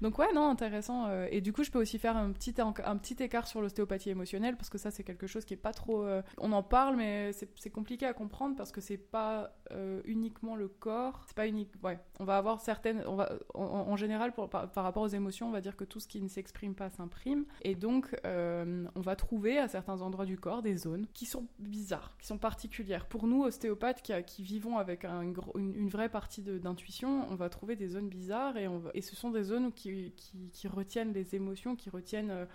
Donc ouais, non, intéressant. Euh, et du coup, je peux aussi faire un petit, un petit écart sur l'ostéopathie émotionnelle parce que ça, c'est quelque chose qui est pas trop. Euh, on en parle, mais c'est compliqué à comprendre parce que c'est pas euh, uniquement le corps. C'est pas unique. Ouais, on va avoir certaines. On va, en, général, pour, par, rapport aux émotions, on va dire que tout ce qui ne s'exprime pas s'imprime. Et donc, on va trouver à certains endroits du corps des zones qui sont bizarres, qui sont particulières. Pour nous, ostéopathes qui, qui vivons avec un, une, une vraie partie d'intuition, on va trouver des zones bizarres et, on et ce sont des zones qui, qui, retiennent les émotions, qui retiennent euh,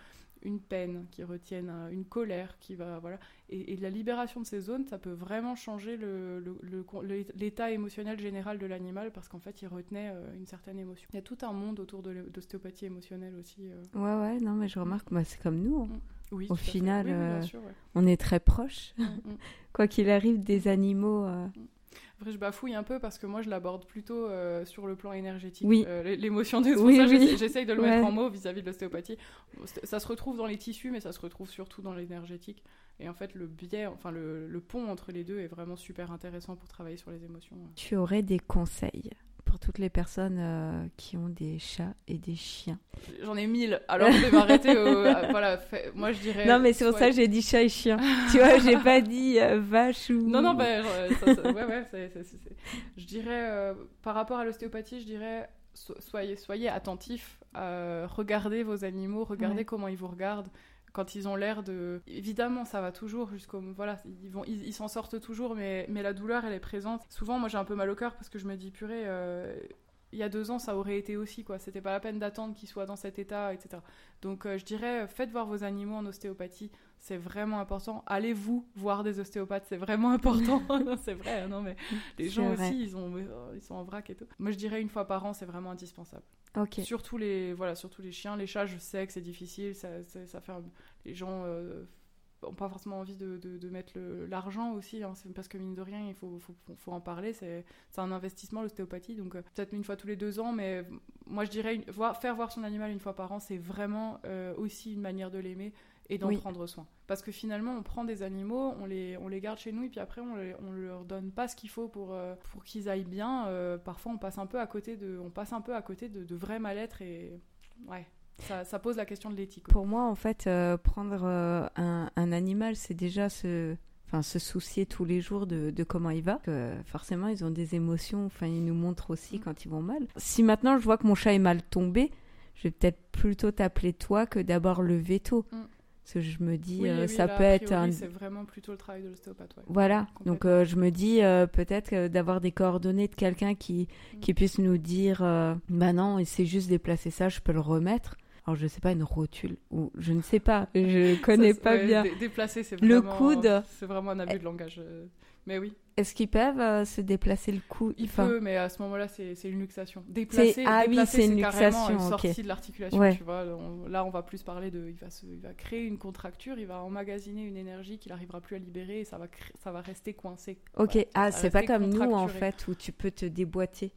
une peine, qui retiennent euh, une colère, qui va voilà. Et, la libération de ces zones, ça peut vraiment changer le, l'état émotionnel général de l'animal parce qu'en fait, il retenait euh, une certaine émotion. Il y a tout un monde autour de l'ostéopathie émotionnelle aussi. Ouais, ouais, non, mais je remarque, moi, c'est comme nous. Hein. Mm. Oui, Au final, on est très proches. Mm, mm. Quoi qu'il arrive, des animaux. Après, je bafouille un peu parce que moi, je l'aborde plutôt euh, sur le plan énergétique. Oui. Euh, l'émotion des oui, oui. j'essaye de le mettre en mots vis-à-vis de l'ostéopathie. Ça se retrouve dans les tissus, mais ça se retrouve surtout dans l'énergétique. Et en fait, le biais, enfin, le, pont entre les deux est vraiment super intéressant pour travailler sur les émotions. Tu aurais des conseils? Pour toutes les personnes euh, qui ont des chats et des chiens. J'en ai mille, alors je vais m'arrêter au. voilà, moi je dirais. Non, mais c'est pour ça que j'ai dit chat et chien. tu vois, j'ai pas dit euh, vache ou. Non, non, ben, ouais, ouais, je dirais, par rapport à l'ostéopathie, je dirais soyez, soyez attentifs, regardez vos animaux, regardez comment ils vous regardent quand ils ont l'air de évidemment ça va toujours jusqu'au voilà ils s'en sortent toujours mais mais la douleur elle est présente souvent moi j'ai un peu mal au cœur parce que je me dis purée euh, il y a deux ans, ça aurait été aussi, quoi. C'était pas la peine d'attendre qu'ils soient dans cet état, etc. Donc, euh, je dirais, faites voir vos animaux en ostéopathie, c'est vraiment important. Allez-vous voir des ostéopathes, c'est vraiment important. c'est vrai, non, mais les gens aussi, ils, ont, ils sont en vrac et tout. Moi, je dirais une fois par an, c'est vraiment indispensable. Ok. Surtout les, voilà, surtout les chiens. Les chats, je sais que c'est difficile, ça, ça, fait. Les gens. Euh, n'ont pas forcément envie de, de, mettre l'argent aussi, hein, parce que mine de rien, il faut, faut, faut en parler. C'est un investissement, l'ostéopathie, donc euh, peut-être une fois tous les deux ans, mais moi je dirais, voir, faire voir son animal une fois par an, c'est vraiment euh, aussi une manière de l'aimer et d'en prendre soin. Parce que finalement, on prend des animaux, on les, on les garde chez nous, et puis après, on, on leur donne pas ce qu'il faut pour, euh, pour qu'ils aillent bien. parfois, on passe un peu à côté de, on passe un peu à côté de, de vrai mal-être et ouais, ça, pose la question de l'éthique. Pour moi, en fait, euh, prendre euh, un, un, animal, c'est déjà se, enfin, se soucier tous les jours de, de comment il va. Que, forcément, ils ont des émotions. Enfin, ils nous montrent aussi mm. quand ils vont mal. Si maintenant je vois que mon chat est mal tombé, je vais peut-être plutôt t'appeler toi que d'abord le veto. Mm. Parce que je me dis, euh, ça peut être un. C'est vraiment plutôt le travail de l'ostéopathe. Voilà. Donc, je me dis peut-être d'avoir des coordonnées de quelqu'un qui, mm. qui puisse nous dire, bah non, il s'est juste déplacé ça, je peux le remettre alors je sais pas une rotule ou je ne sais pas, je connais pas bien. Déplacer, c'est vraiment le coude. C'est vraiment un abus de langage. Mais oui. Est-ce qu'ils peuvent euh, se déplacer le coude Il peut, mais à ce moment-là, c'est une luxation. Déplacer, ah oui, c'est une luxation. Une sortie de l'articulation, tu vois. là, on va plus parler de, il va, se, il va créer une contracture, il va emmagasiner une énergie qu'il n'arrivera plus à libérer et ça va, ça va rester coincé. Ok, ah, c'est pas comme nous en fait où tu peux te déboîter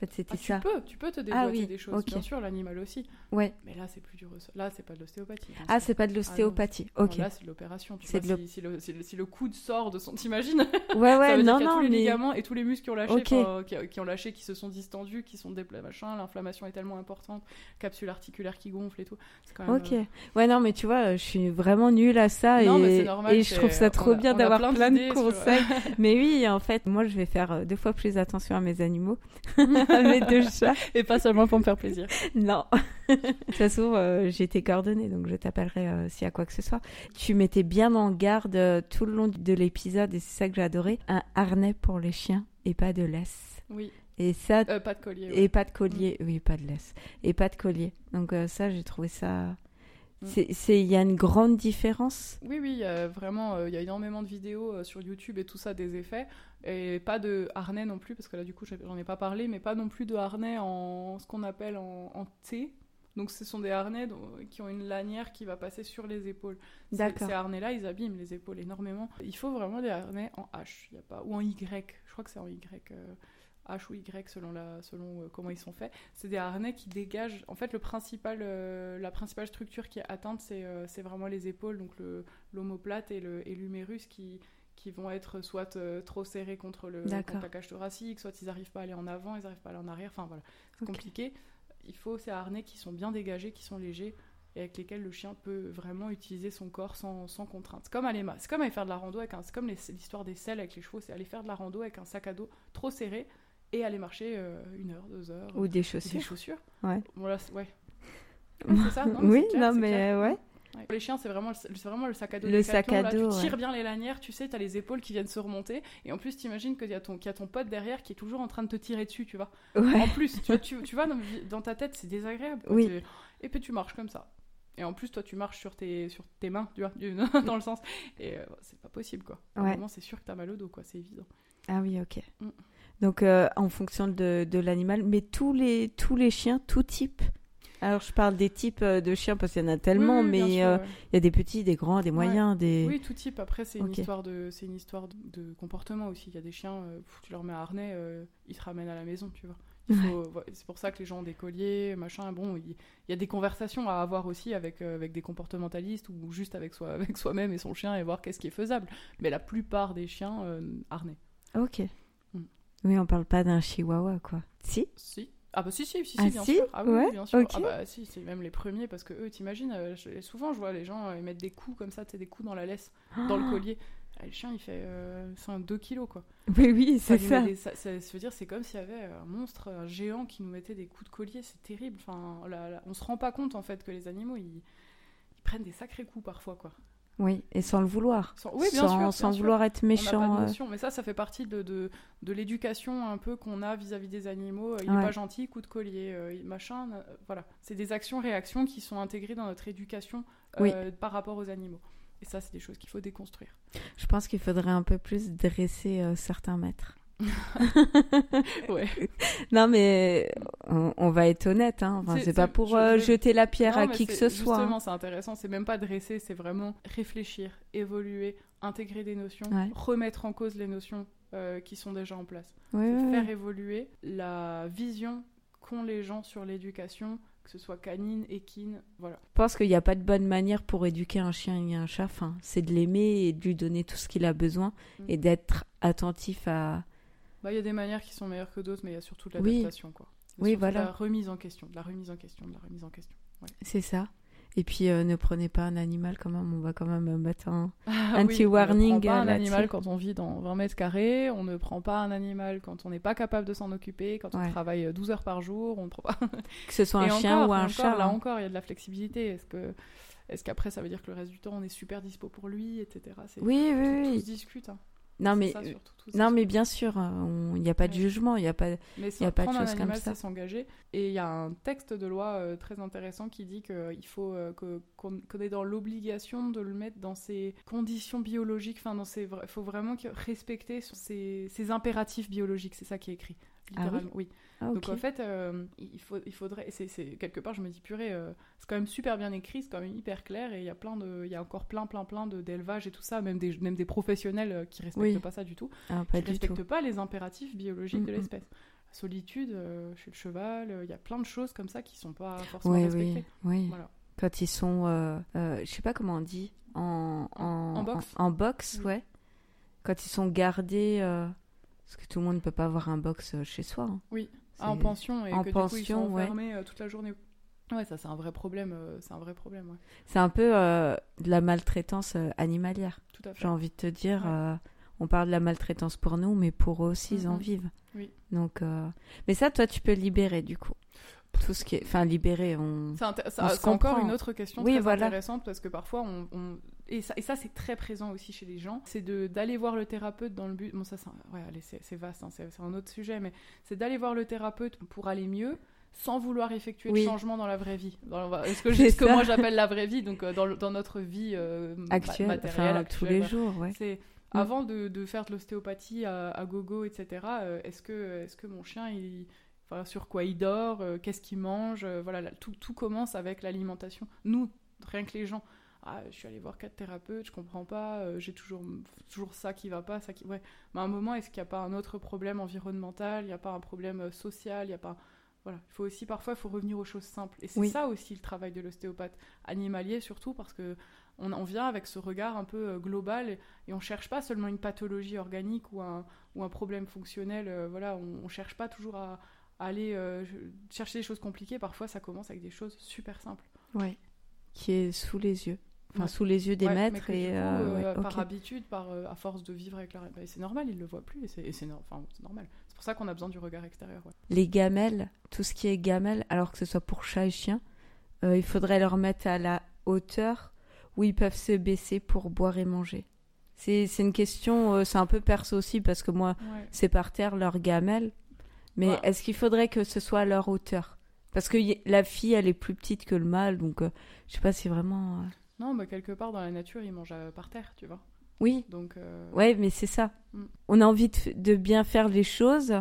c'était ah, ça. Tu peux, tu peux te ah déboîter des choses. Bien sûr, l'animal aussi. Ouais. Mais là, c'est plus dur. Là, c'est pas de l'ostéopathie. Ah, c'est pas de ah l'ostéopathie. ok. là, c'est de l'opération. Si, le... Si, le, si, le, coude sort de son, t'imagines? Ouais, ouais, ça veut non, dire non. Tous les ligaments et tous les muscles qui ont lâché, qui, ont lâché, qui se sont distendus, qui sont déplacés, machin. L'inflammation est tellement importante, capsule articulaire qui gonfle et tout. Quand même, ok. Ouais, non, mais tu vois, je suis vraiment nulle à ça non, et, normal, et je trouve ça trop bien d'avoir plein de conseils. Mais oui, en fait, moi, je vais faire euh, deux fois plus attention à mes animaux, mes deux chats et pas seulement pour me faire plaisir. Non. de toute façon, euh, j'ai tes coordonnées, donc je t'appellerai euh, s'il y a quoi que ce soit. Tu m'étais bien en garde euh, tout le long de l'épisode, et c'est ça que j'ai adoré, un harnais pour les chiens et pas de laisse. Oui. Et ça. pas de collier. Et pas de collier, mm. oui, pas de laisse. Et pas de collier. Donc ça, j'ai trouvé ça Mm. Il y a une grande différence. Oui, oui, vraiment, euh, il y a énormément de vidéos euh, sur YouTube et tout ça, des effets. Et pas de harnais non plus, parce que là, du coup, j'en ai pas parlé, mais pas non plus de harnais en ce qu'on appelle en, T. Donc, ce sont des harnais qui ont une lanière qui va passer sur les épaules. D'accord. Ces harnais-là, ils abîment les épaules énormément. Il faut vraiment des harnais en H, y a pas... ou en Y. Je crois que c'est en Y. Euh, H ou Y selon, la, selon euh, comment ils sont faits. C'est des harnais qui dégagent. En fait, le principal, euh, la principale structure qui est atteinte, c'est vraiment les épaules, donc l'omoplate et l'humérus qui, qui vont être soit trop serrés contre le contre cage thoracique, soit ils n'arrivent pas à aller en avant, ils n'arrivent pas à aller en arrière. Enfin voilà, c'est compliqué. Il faut ces harnais qui sont bien dégagés, qui sont légers et avec lesquels le chien peut vraiment utiliser son corps sans, sans contrainte. C'est comme aller, c'est comme aller faire de la rando avec un, c'est comme l'histoire des selles avec les chevaux, c'est aller faire de la rando avec un sac à dos trop serré et aller marcher euh, une heure, deux heures. Ou des chaussures. Des chaussures. Ouais. ouais. c'est ça, non Oui, non, mais euh, ouais. Les chiens, c'est vraiment, le sac à dos. Le sac à dos. tu tires bien les lanières, tu sais, tu as les épaules qui viennent se remonter. Et en plus, tu imagines qu'il y, a ton, y a ton pote derrière qui est toujours en train de te tirer dessus, tu vois. En plus, tu, tu, tu vois, dans, ta tête, c'est désagréable. Oui. Et puis tu marches comme ça. Et en plus, toi, tu marches sur tes, sur tes mains, tu vois, dans le sens. Et euh, c'est pas possible, quoi. Vraiment, c'est sûr que tu as mal au dos, quoi. C'est évident. Ah oui, ok. Mm. Donc, euh, en fonction de, de l'animal, mais tous les, tous les chiens, tout type. Alors, je parle des types euh, de chiens parce qu'il y en a tellement, mais euh, il y a des petits, des grands, des moyens, des. Oui, tout type. Après, c'est une histoire de, c'est une histoire de, comportement aussi. Il y a des chiens, tu leur mets un harnais, ils te ramènent à la maison, tu vois. C'est pour ça que les gens ont des colliers, machin. Bon, il y, a des conversations à avoir aussi avec, avec des comportementalistes ou juste avec, soi, avec soi-même et son chien et voir qu'est-ce qui est faisable. Mais la plupart des chiens, harnais. Ok. Oui, on parle pas d'un chihuahua, quoi. Si? Si. Ah bah si, si, si, si Ah, bien si sûr. Ah oui, Ouais, bien sûr. Ah bah si, c'est même les premiers parce que eux, t'imagines, euh, souvent je vois les gens euh, mettre des coups comme ça, tu sais, des coups dans la laisse, dans le collier. Ah, le chien, il fait euh, 2 kilos, quoi. Oui, oui, c'est ça. des- ça, ça veut dire, c'est comme s'il y avait un monstre, un géant qui nous mettait des coups de collier, c'est terrible. Enfin, là, là, on se rend pas compte en fait que les animaux, ils, ils prennent des sacrés coups parfois, quoi. Oui, et sans le vouloir. Sans- oui, bien sans, sûr, bien sans sûr. vouloir être On méchant. pas de euh, notion, mais ça, ça fait partie de, de, de l'éducation un peu qu'on a vis-à-vis des animaux. Il Ouais. est pas gentil, coup de collier, euh, il- machin. euh, voilà, c'est des actions-réactions qui sont intégrées dans notre éducation euh, par rapport aux animaux. Et ça, c'est des choses qu'il faut déconstruire. Je pense qu'il faudrait un peu plus dresser euh, certains maîtres. Ouais. Non, mais on, on va être honnête, hein. Enfin, C'est- pas pour je- euh, je- jeter la pierre Non, à qui que ce soit. hein. Justement, c'est intéressant. C'est même pas dresser, c'est vraiment réfléchir, évoluer, intégrer des notions, Ouais. remettre en cause les notions euh, qui sont déjà en place. Faire évoluer la vision qu'ont les gens sur l'éducation, que ce soit canine, équine, voilà. Je pense qu'il n'y a pas de bonne manière pour éduquer un chien et un chat. Enfin, c'est de l'aimer et de lui donner tout ce qu'il a besoin Mm. et d'être attentif à. Bah, il y a des manières qui sont meilleures que d'autres, mais il y a surtout de Oui. l'adaptation, quoi. Y a Oui, voilà. De la remise en question, de la remise en question, de la remise en question. Ouais. C'est ça. Et puis, euh, ne prenez pas un animal quand même. On va quand même euh, mettre un. Ah Un oui, petit warning, On ne prend pas euh, un animal quand on vit dans 20 mètres carrés, on ne prend pas un animal quand on n'est pas capable de s'en occuper, quand Ouais. on travaille euh, 12 heures par jour, on ne prend pas. Que ce soit un Et chien encore, ou un encore, chat. Là hein. encore, il y a de la flexibilité. Est-ce que, est-ce qu'après ça veut dire que le reste du temps on est super dispo pour lui, etc. C'est- Oui, tout, oui, tout oui. se discute. hein. Non, mais. ça, surtout, tout se Non, mais bien sûr, euh, on- il n'y a pas de jugement, il n'y a pas. Y a pas de choses comme ça. s'engager. Et il y a un texte de loi euh, très intéressant qui dit qu'il faut euh, qu'on est dans l'obligation de le mettre dans ses conditions biologiques. Enfin, dans ses, il faut vraiment respecter ses, ses impératifs biologiques. C'est ça qui est écrit. Ah oui. Ah, Donc en fait, euh, il, faut, il faudrait. C'est, quelque part, je me dis purée, euh, c'est quand même super bien écrit, c'est quand même hyper clair, et il y a plein de, il y a encore plein, plein, plein de d'élevage et tout ça, même des, même des professionnels euh, qui respectent Oui. pas ça du tout Ah, pas qui du respectent tout. pas les impératifs biologiques de Mm, mm. l'espèce. La solitude euh, chez le cheval, il y a plein de choses comme ça qui sont pas forcément Oui, respectées. oui, oui. Voilà. Quand ils sont, je sais pas comment on dit, en, En- en, en box. en, en box, Oui. ouais. Quand ils sont gardés, parce que tout le monde ne peut pas avoir un box euh, chez soi. hein. Oui. Ah, en pension et en que du coup ils pension, sont ouais. enfermés euh, toute la journée. Ouais, ça c'est un vrai problème. euh, c'est un vrai problème. Ouais. C'est un peu euh, de la maltraitance animalière. Tout à fait. J'ai envie de te dire, Ouais. euh, on parle de la maltraitance pour nous, mais pour eux aussi, ils en Mhm. vivent. Oui. Donc, euh, mais ça, toi, tu peux libérer du coup. Tout ce qui est, enfin, libérer, on. C'est encore une autre question Oui, très voilà. intéressante parce que parfois on, on- et ça, et ça c'est très présent aussi chez les gens, c'est d'aller voir le thérapeute dans le but. Bon ça c'est ouais, c'est vaste, hein, c'est un autre sujet, mais c'est d'aller voir le thérapeute pour aller mieux. Sans vouloir effectuer Oui. le changement dans la vraie vie. Dans, ce que, ce que moi j'appelle la vraie vie, donc euh, dans, dans notre vie euh, ma- actuel, matérielle, enfin, tous actuelle, les voilà. jours, ouais. C'est avant de, de faire de l'ostéopathie à, à gogo, etc. euh, est-ce que, est-ce que mon chien, il, enfin, sur quoi il dort, euh, qu'est-ce qu'il mange, voilà, là, tout, tout commence avec l'alimentation. Nous, rien que les gens. Ah, je suis allée voir quatre thérapeutes, je comprends pas, euh, j'ai toujours, toujours ça qui va pas, ça qui. Ouais. Mais à un moment, est-ce qu'il n'y a pas un autre problème environnemental, il n'y a pas un problème euh, social, il n'y a pas. Voilà, il faut aussi parfois, il faut revenir aux choses simples. Et c'est Oui. ça aussi le travail de l'ostéopathe animalier, surtout parce que on, on vient avec ce regard un peu euh, global et, et on cherche pas seulement une pathologie organique ou un, ou un problème fonctionnel. euh, voilà, on, on cherche pas toujours à, à aller euh, chercher des choses compliquées. Parfois, ça commence avec des choses super simples. Ouais. Qui est sous les yeux. Enfin, Ouais. sous les yeux des Ouais, maîtres et. coup, euh, euh, ouais, par habitude, par euh, à force de vivre avec leur, bah, c'est normal, ils le voient plus et c'est no- enfin, normal. C'est pour ça qu'on a besoin du regard extérieur. les gamelles, tout ce qui est gamelles, alors que ce soit pour chat et chien, euh, il faudrait leur mettre à la hauteur où ils peuvent se baisser pour boire et manger. C'est c'est une question, euh, c'est un peu perso aussi parce que moi, c'est par terre leur gamelle. Mais est-ce qu'il faudrait que ce soit à leur hauteur? Parce que la fille, elle est plus petite que le mâle, donc euh, je sais pas si vraiment. euh, Non, mais quelque part dans la nature, ils mangent euh, par terre, tu vois. Oui, Donc, euh, ouais, mais c'est ça. Mm. On a envie de, bien faire les choses,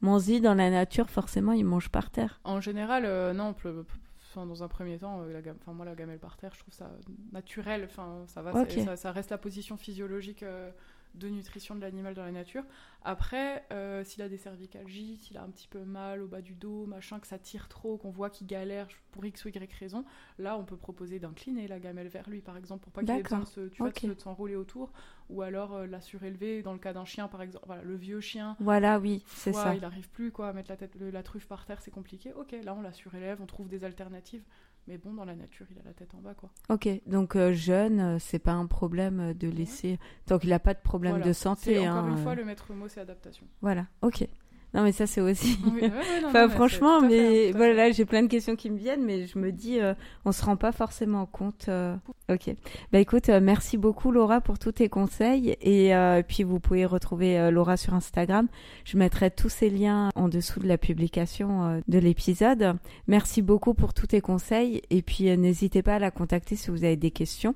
mais on se dit dans la nature, forcément, ils mangent par terre. En général, euh, non, enfin, dans un premier temps, la gamme, enfin, moi, la gamelle par terre, je trouve ça naturel. Enfin, ça va, ça, ça reste la position physiologique euh, de nutrition de l'animal dans la nature. Après, euh, s'il a des cervicalgies, s'il a un petit peu mal au bas du dos, machin, que ça tire trop, qu'on voit qu'il galère pour x ou y raison, là, on peut proposer d'incliner la gamelle vers lui, par exemple, pour pas qu'il ait besoin de, se, tu vois, de s'enrouler autour, ou alors euh, la surélever dans le cas d'un chien, par exemple, voilà, le vieux chien. Voilà, oui, c'est ça. Il n'arrive plus quoi, à mettre la, tête, la truffe par terre, c'est compliqué. Ok, là, on la surélève, on trouve des alternatives. Mais bon, dans la nature, il a la tête en bas, quoi. Ok, donc euh, jeune, euh, c'est pas un problème euh, de laisser. Tant qu'il n'a pas de problème de santé. Encore une fois, le maître mot, c'est adaptation. Voilà, ok. Non, mais ça, c'est aussi. enfin, franchement, mais, voilà, j'ai plein de questions qui me viennent, mais je me dis, euh, on se rend pas forcément compte. Euh. Ok. Bah écoute, euh, merci beaucoup, Laura, pour tous tes conseils. Et puis, vous pouvez retrouver Laura sur Instagram. Je mettrai tous ces liens en dessous de la publication de l'épisode. Merci beaucoup pour tous tes conseils. Et puis, n'hésitez pas à la contacter si vous avez des questions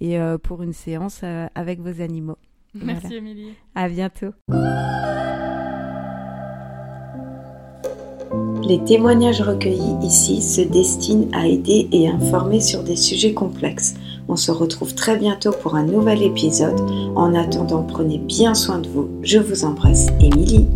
et pour une séance avec vos animaux. Merci, Émilie. À bientôt. Les témoignages recueillis ici se destinent à aider et informer sur des sujets complexes. On se retrouve très bientôt pour un nouvel épisode. En attendant, prenez bien soin de vous. Je vous embrasse, Émilie.